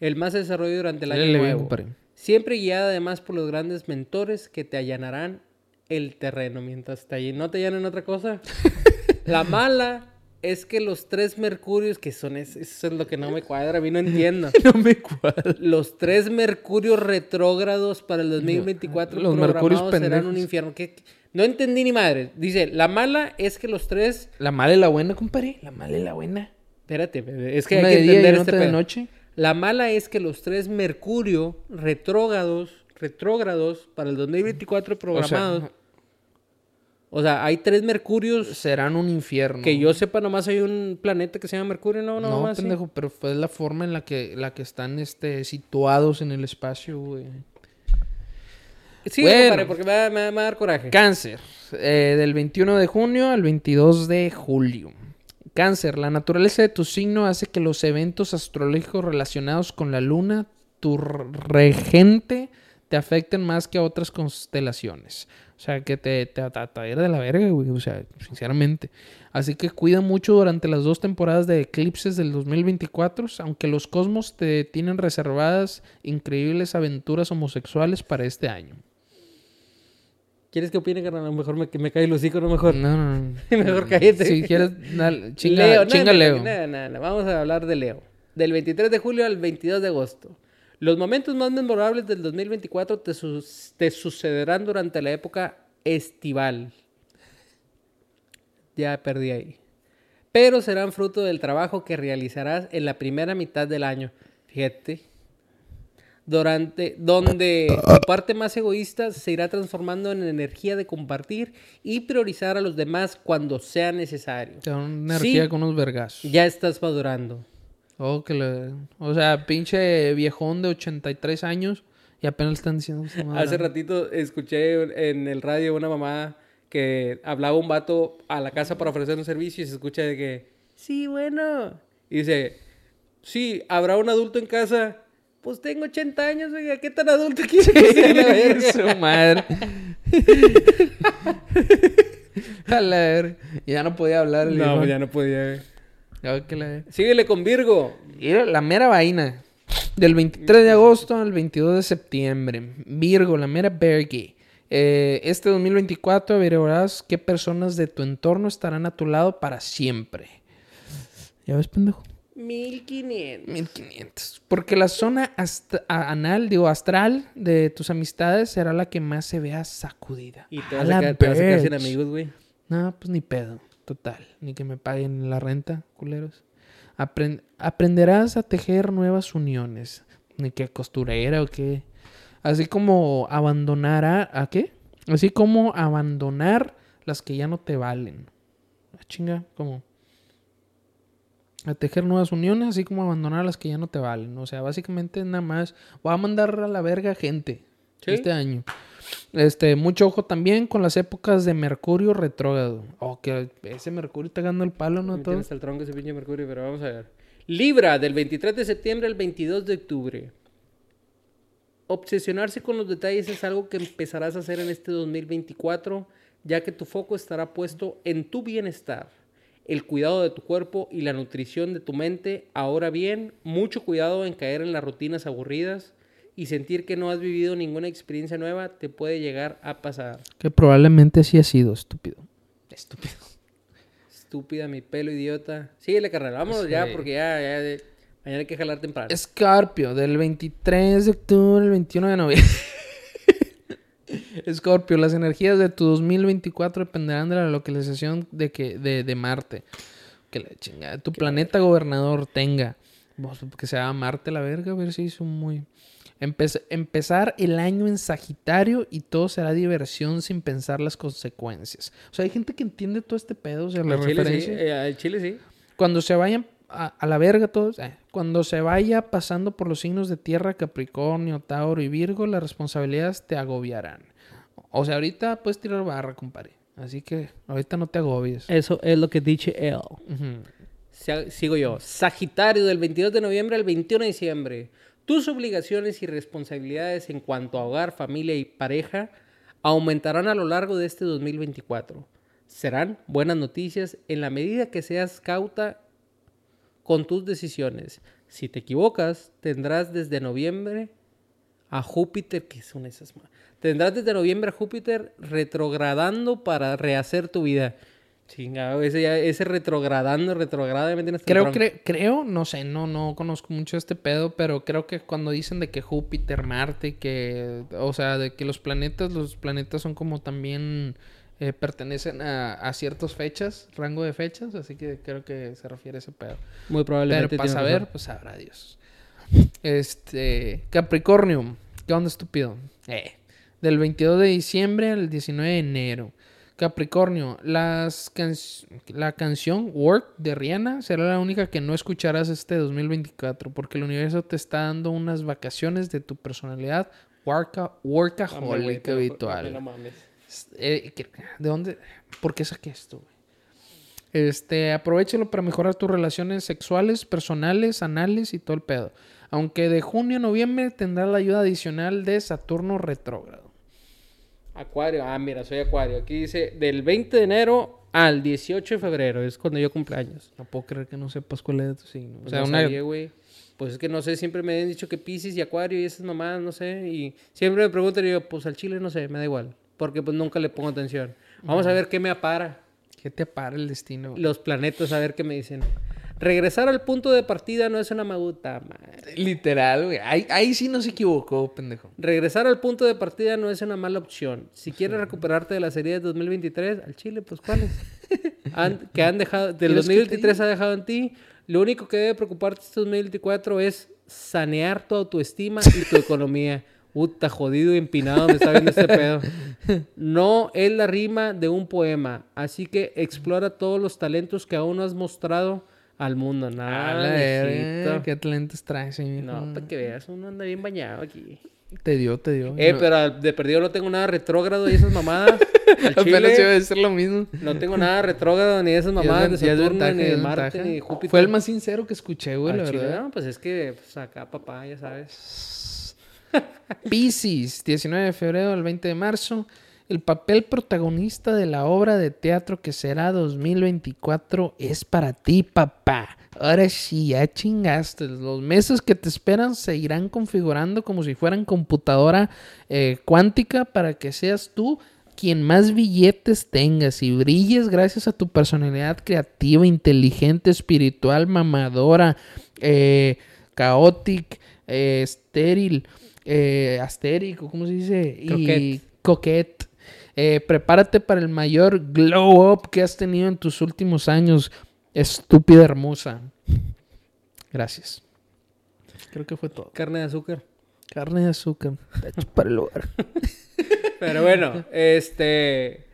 el más se desarrolle durante el año nuevo. Siempre guiada además por los grandes mentores que te allanarán el terreno mientras te allan- no te allanen otra cosa. La mala es que los tres mercurios que son es- eso es lo que no me cuadra, a mí no entiendo. No me cuadra. Los tres mercurios retrógrados para el 2024 Los mercurios serán un infierno. ¿Qué- qué? No entendí ni madre. Dice, la mala es que los tres La mala y la buena, compadre. La mala y la buena. Espérate, es que Una hay que entender este de noche. La mala es que los tres Mercurio retrógrados, retrógrados para el 2024 programados. O sea, hay tres Mercurios serán un infierno. que yo sepa nomás hay un planeta que se llama Mercurio, no, no, No, sí. pendejo, pero fue la forma en la que, la que están este, situados en el espacio, güey. Sí, Bueno. compadre, porque me va, me a dar coraje. Cáncer, eh, del 21 de junio al 22 de julio. Cáncer, la naturaleza de tu signo hace que los eventos astrológicos relacionados con la luna, tu regente, te afecten más que a otras constelaciones. O sea, que te, te, te, te de la verga, güey. O sea, sinceramente. Así que cuida mucho durante las dos temporadas de eclipses del 2024, aunque los cosmos te tienen reservadas increíbles aventuras homosexuales para este año. ¿Quieres que opine, carnal? A lo mejor me, me cae el hocico, no mejor. No, no, no. Mejor cállate. Si quieres, chinga, Leo, no, chinga Leo. no, no, Vamos a hablar de Leo. Del 23 de julio al 22 de agosto. Los momentos más memorables del 2024 te, sus- te sucederán durante la época estival. Ya perdí ahí. Pero serán fruto del trabajo que realizarás en la primera mitad del año. Fíjate. Durante, donde tu parte más egoísta se irá transformando en energía de compartir y priorizar a los demás cuando sea necesario. Te da una energía Sí. con unos vergazos. Ya estás madurando. Oh, que le- O sea, pinche viejón de 83 años y apenas están diciendo madre. Hace ratito escuché en el radio una mamá que hablaba un vato a la casa para ofrecer un servicio y se escucha de que, sí, bueno. Y dice, Sí, habrá un adulto en casa. Pues tengo 80 años, oiga, ¿qué tan adulto quiere que sea? Su madre. A la verga. Ya no podía hablar el No, hijo. pues ya no podía. Ya que la- Síguele con Virgo. La mera vaina. Del 23 de agosto al 22 de septiembre. Virgo, la mera Bergie. Eh, este 2024 averiguarás qué personas de tu entorno estarán a tu lado para siempre. ¿Ya ves, pendejo? 1500. 1500. Porque la zona anal, digo, astral de tus amistades será la que más se vea sacudida. Y te A vas, la a quedar, te vas a quedar sin amigos, güey. No, pues ni pedo. Total. Ni que me paguen la renta, culeros. Apren- aprenderás a tejer nuevas uniones. Ni que costurera o qué. Así como abandonar a... ¿A qué? Así como abandonar las que ya no te valen. Ah, chinga, ¿cómo? A tejer nuevas uniones, así como abandonar las que ya no te valen. O sea, básicamente nada más. Voy a mandar a la verga gente ¿Sí? este año. Este, mucho ojo también con las épocas de Mercurio retrógrado. Oh, que ese Mercurio está ganando el palo, ¿no? Me Todo. tiene hasta el tronco ese pinche Mercurio, pero vamos a ver. Libra, del 23 de septiembre al 22 de octubre. Obsesionarse con los detalles es algo que empezarás a hacer en este 2024, ya que tu foco estará puesto en tu bienestar, el cuidado de tu cuerpo y la nutrición de tu mente. Ahora bien, mucho cuidado en caer en las rutinas aburridas y sentir que no has vivido ninguna experiencia nueva te puede llegar a pasar. Que probablemente sí ha sido estúpido. Estúpido. Estúpida, mi pelo idiota. Síguele, carnal. Vámonos ya, Sí. porque ya, ya de- mañana hay que jalar temprano. Escorpio, del 23 de octubre al 21 de noviembre. Escorpio, las energías de tu 2024 dependerán de la localización de, que, de, de Marte. Que la chingada. Tu planeta gobernador tenga. Que se llama Marte la verga, a ver si hizo muy. Empez- empezar el año en Sagitario y todo será diversión sin pensar las consecuencias. O sea, hay gente que entiende todo este pedo, o sea, la Al Chile sí. referencia. eh, al Chile sí. Cuando se vayan a, a la verga todos, eh, cuando se vaya pasando por los signos de tierra, Capricornio, Tauro y Virgo, las responsabilidades te agobiarán. O sea, ahorita puedes tirar barra, compadre. Así que ahorita no te agobies. Eso es lo que dice él. Sigo yo. Sagitario, del 22 de noviembre al 21 de diciembre. Tus obligaciones y responsabilidades en cuanto a hogar, familia y pareja aumentarán a lo largo de este 2024. Serán buenas noticias en la medida que seas cauta con tus decisiones. Si te equivocas, tendrás desde noviembre a Júpiter, que son esas Tendrás desde noviembre a Júpiter retrogradando para rehacer tu vida. Chingado, ese, ya- ese retrogradando, retrogradamente. Creo, cre- creo, no sé, no, no conozco mucho este pedo, pero creo que cuando dicen de que Júpiter, Marte, que, o sea, de que los planetas, los planetas son como también eh, pertenecen a, a ciertas fechas, rango de fechas, así que creo que se refiere a ese pedo. Muy Pero probablemente. para tiene saber, razón. pues sabrá Dios. Este, Capricornio, ¿qué onda estúpido? Eh, del 22 de diciembre al 19 de enero. Capricornio, las can- la canción Work de Rihanna será la única que no escucharás este 2024 porque el universo te está dando unas vacaciones de tu personalidad worka, workaholic pero- habitual. Eh, ¿qué- ¿De dónde? ¿Por qué saqué esto, güey? Este, aprovechalo para mejorar tus relaciones sexuales, personales, anales y todo el pedo. Aunque de junio a noviembre tendrás la ayuda adicional de Saturno retrógrado. Acuario, ah, mira, soy Acuario. Aquí dice del 20 de enero al 18 de febrero, es cuando yo cumpleaños. No puedo creer que no sepas cuál es tu signo. O sea, no una... sabía, güey. Pues es que no sé, siempre me han dicho que Pisces y Acuario y esas mamadas, no sé. Y siempre me preguntan y yo, pues al chile no sé, me da igual. Porque pues nunca le pongo atención. Vamos a ver qué me apara. ¿Qué te para el destino? Los planetas, a ver qué me dicen. Regresar al punto de partida no es una maguta, madre. Literal, güey. Ahí, ahí sí no se equivocó, pendejo. Regresar al punto de partida no es una mala opción. Si quieres recuperarte de la serie de 2023, al Chile, pues ¿cuáles? Han- que han dejado, del ¿Quieres que te 2023 ha dejado en ti. Lo único que debe preocuparte este 2024 es sanear tu autoestima y tu economía. Puta, jodido y empinado me está viendo este pedo. No es la rima de un poema, así que explora todos los talentos que aún no has mostrado al mundo. Nada, mijito. ¿Qué talentos traes, mijo? No, para que veas, uno anda bien bañado aquí. Te dio, te dio. Eh, No- pero de perdido no tengo nada retrógrado y esas mamadas. Apenas iba a decir lo mismo. no tengo nada retrógrado ni esas mamadas de Saturno, ventaja, ni de Marte, ventaja. ni de Júpiter. Fue el más sincero que escuché, güey, la chile, verdad. no, pues es que pues, acá papá, ya sabes. Piscis, 19 de febrero al 20 de marzo. El papel protagonista de la obra de teatro que será 2024 es para ti, papá. Ahora sí, ya chingaste. Los meses que te esperan se irán configurando como si fueran computadora eh, cuántica para que seas tú quien más billetes tengas y brilles gracias a tu personalidad creativa, inteligente, espiritual, mamadora, eh, caótica, eh, estéril, eh, astérico, ¿cómo se dice? Y Croquet. coquette. Eh, prepárate para el mayor glow up que has tenido en tus últimos años, estúpida hermosa. Gracias. Creo que fue todo. Carne de azúcar. Carne de azúcar. Hecho para el lugar. Pero bueno, este.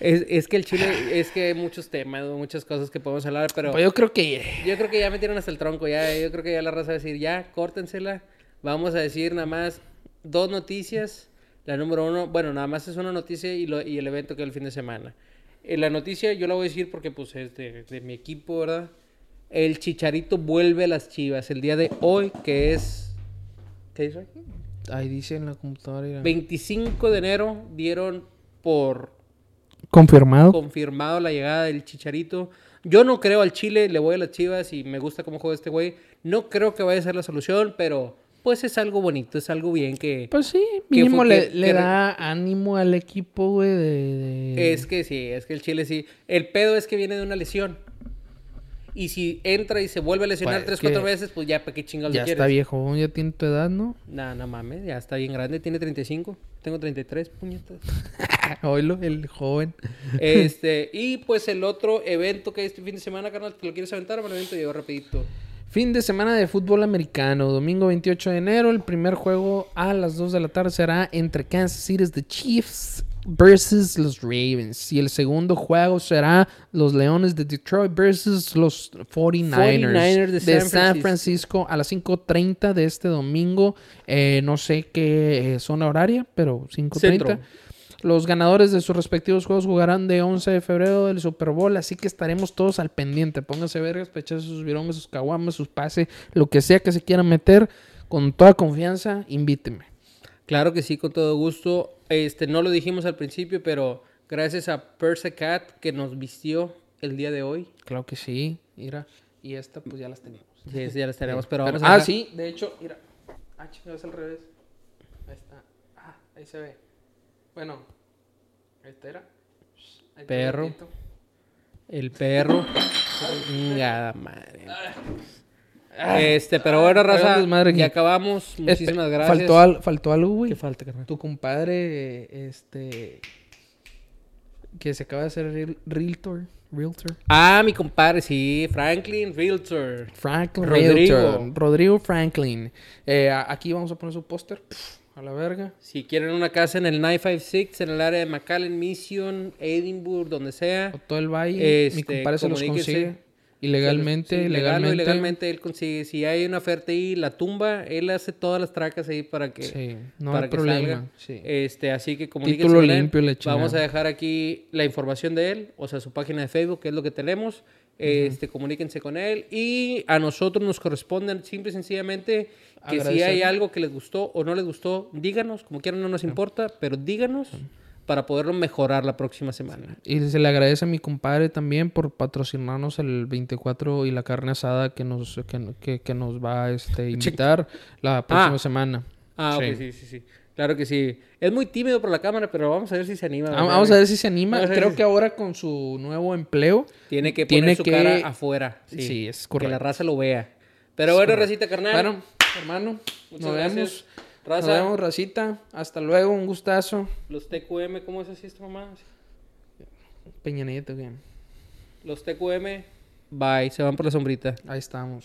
Es, es que el chile, es que hay muchos temas, muchas cosas que podemos hablar, pero Pues yo creo que yo creo que ya metieron hasta el tronco, ya, yo creo que ya la raza va a decir, ya, córtensela. Vamos a decir nada más dos noticias. La número uno, bueno, nada más es una noticia y, lo- y el evento que es el fin de semana. Eh, la noticia yo la voy a decir porque pues es de, de mi equipo, ¿verdad? El Chicharito vuelve a las Chivas el día de hoy, que es... ¿Qué dice hoy? ahí dice en la computadora. mira. 25 de enero dieron por Confirmado. confirmado la llegada del Chicharito. Yo no creo al Chile, le voy a las Chivas y me gusta cómo juega este güey. No creo que vaya a ser la solución, pero pues es algo bonito, es algo bien que... Pues sí, mínimo le, que- le que da ánimo al equipo, güey, de... de- Es que sí, es que el Chile sí. El pedo es que viene de una lesión. Y si entra y se vuelve a lesionar Pues, tres, cuatro veces, pues ya, ¿para qué chingados Ya le está viejo, ya tiene tu edad, ¿no? Nah, no mames, ya está bien grande, tiene 35. Tengo 33, puñetas. Oílo, el joven. Este, y pues el otro evento que hay este fin de semana, carnal, ¿te lo quieres aventar? Me lo evento yo rapidito. Fin de semana de fútbol americano, domingo 28 de enero. El primer juego a las 2 de la tarde será entre Kansas City The Chiefs versus los Ravens. Y el segundo juego será los Leones de Detroit versus los 49ers, 49ers de de San Francisco. Francisco a las 5.30 de este domingo. Eh, no sé qué zona horaria, pero 5.30. Los ganadores de sus respectivos juegos jugarán de 11 de febrero del Super Bowl, así que estaremos todos al pendiente. Pónganse vergas, pechas sus virones, sus caguamas, sus pases, lo que sea que se quieran meter, con toda confianza, invíteme. Claro que sí, con todo gusto. Este, no lo dijimos al principio, pero gracias a Persecat que nos vistió el día de hoy. Claro que sí, mira. Y esta pues ya las tenemos. Sí, ya las tenemos, pero, Pero- vamos a ah, sí, de hecho, mira. Ah, chingados, al revés. Ahí está. Ah, ahí se ve. Bueno, era. Ahí está Perro. gatito. El perro. Chingada madre. Este, pero bueno, raza, desmadre aquí. ya acabamos. Muchísimas Espe- gracias. Faltó, al- faltó algo, güey. ¿Qué falta, carnal? Tu compadre, este. Que se acaba de hacer real- realtor. Realtor. Ah, mi compadre, sí, Franklin Realtor. Franklin Rodrigo. Realtor. Rodrigo Franklin. Eh, a- aquí vamos a poner su póster. A la verga. Si quieren una casa en el 956, en el área de McAllen, Mission, Edinburgh, donde sea. O todo el valle. Este, mi compadre se los consigue. Ilegalmente, Sí, legalmente. ilegalmente él consigue. Si hay una oferta ahí, la tumba, él hace todas las tracas ahí para que, Sí, no para hay que problema. salga. Sí. Este, así que comuníquense Título limpio la. Vamos a dejar aquí la información de él, o sea, su página de Facebook, que es lo que tenemos. Este, comuníquense con él y a nosotros nos corresponde simple y sencillamente que si hay algo que les gustó o no les gustó, díganos, como quieran no nos importa, pero díganos para poderlo mejorar la próxima semana. Y se le agradece a mi compadre también por patrocinarnos el 24 y la carne asada que nos, que, que- que nos va este, a invitar la próxima Ah. semana. Ah, Sí. ok, sí, sí, sí. Claro que sí. Es muy tímido por la cámara, pero vamos a ver si se anima. Ah, ¿verdad? Vamos a ver si se anima. Creo si- que ahora con su nuevo empleo. Tiene que poner tiene su que- cara afuera. Sí, Sí, es Que la correcto. raza lo vea. Pero bueno, racita carnal. Bueno, hermano, Muchas nos gracias. vemos. Raza. Nos vemos, racita. Hasta luego, un gustazo. Los TQM, ¿cómo es así esta mamá? Peña Nieto, bien. Los TQM, bye. Se van por la sombrita. Ahí estamos.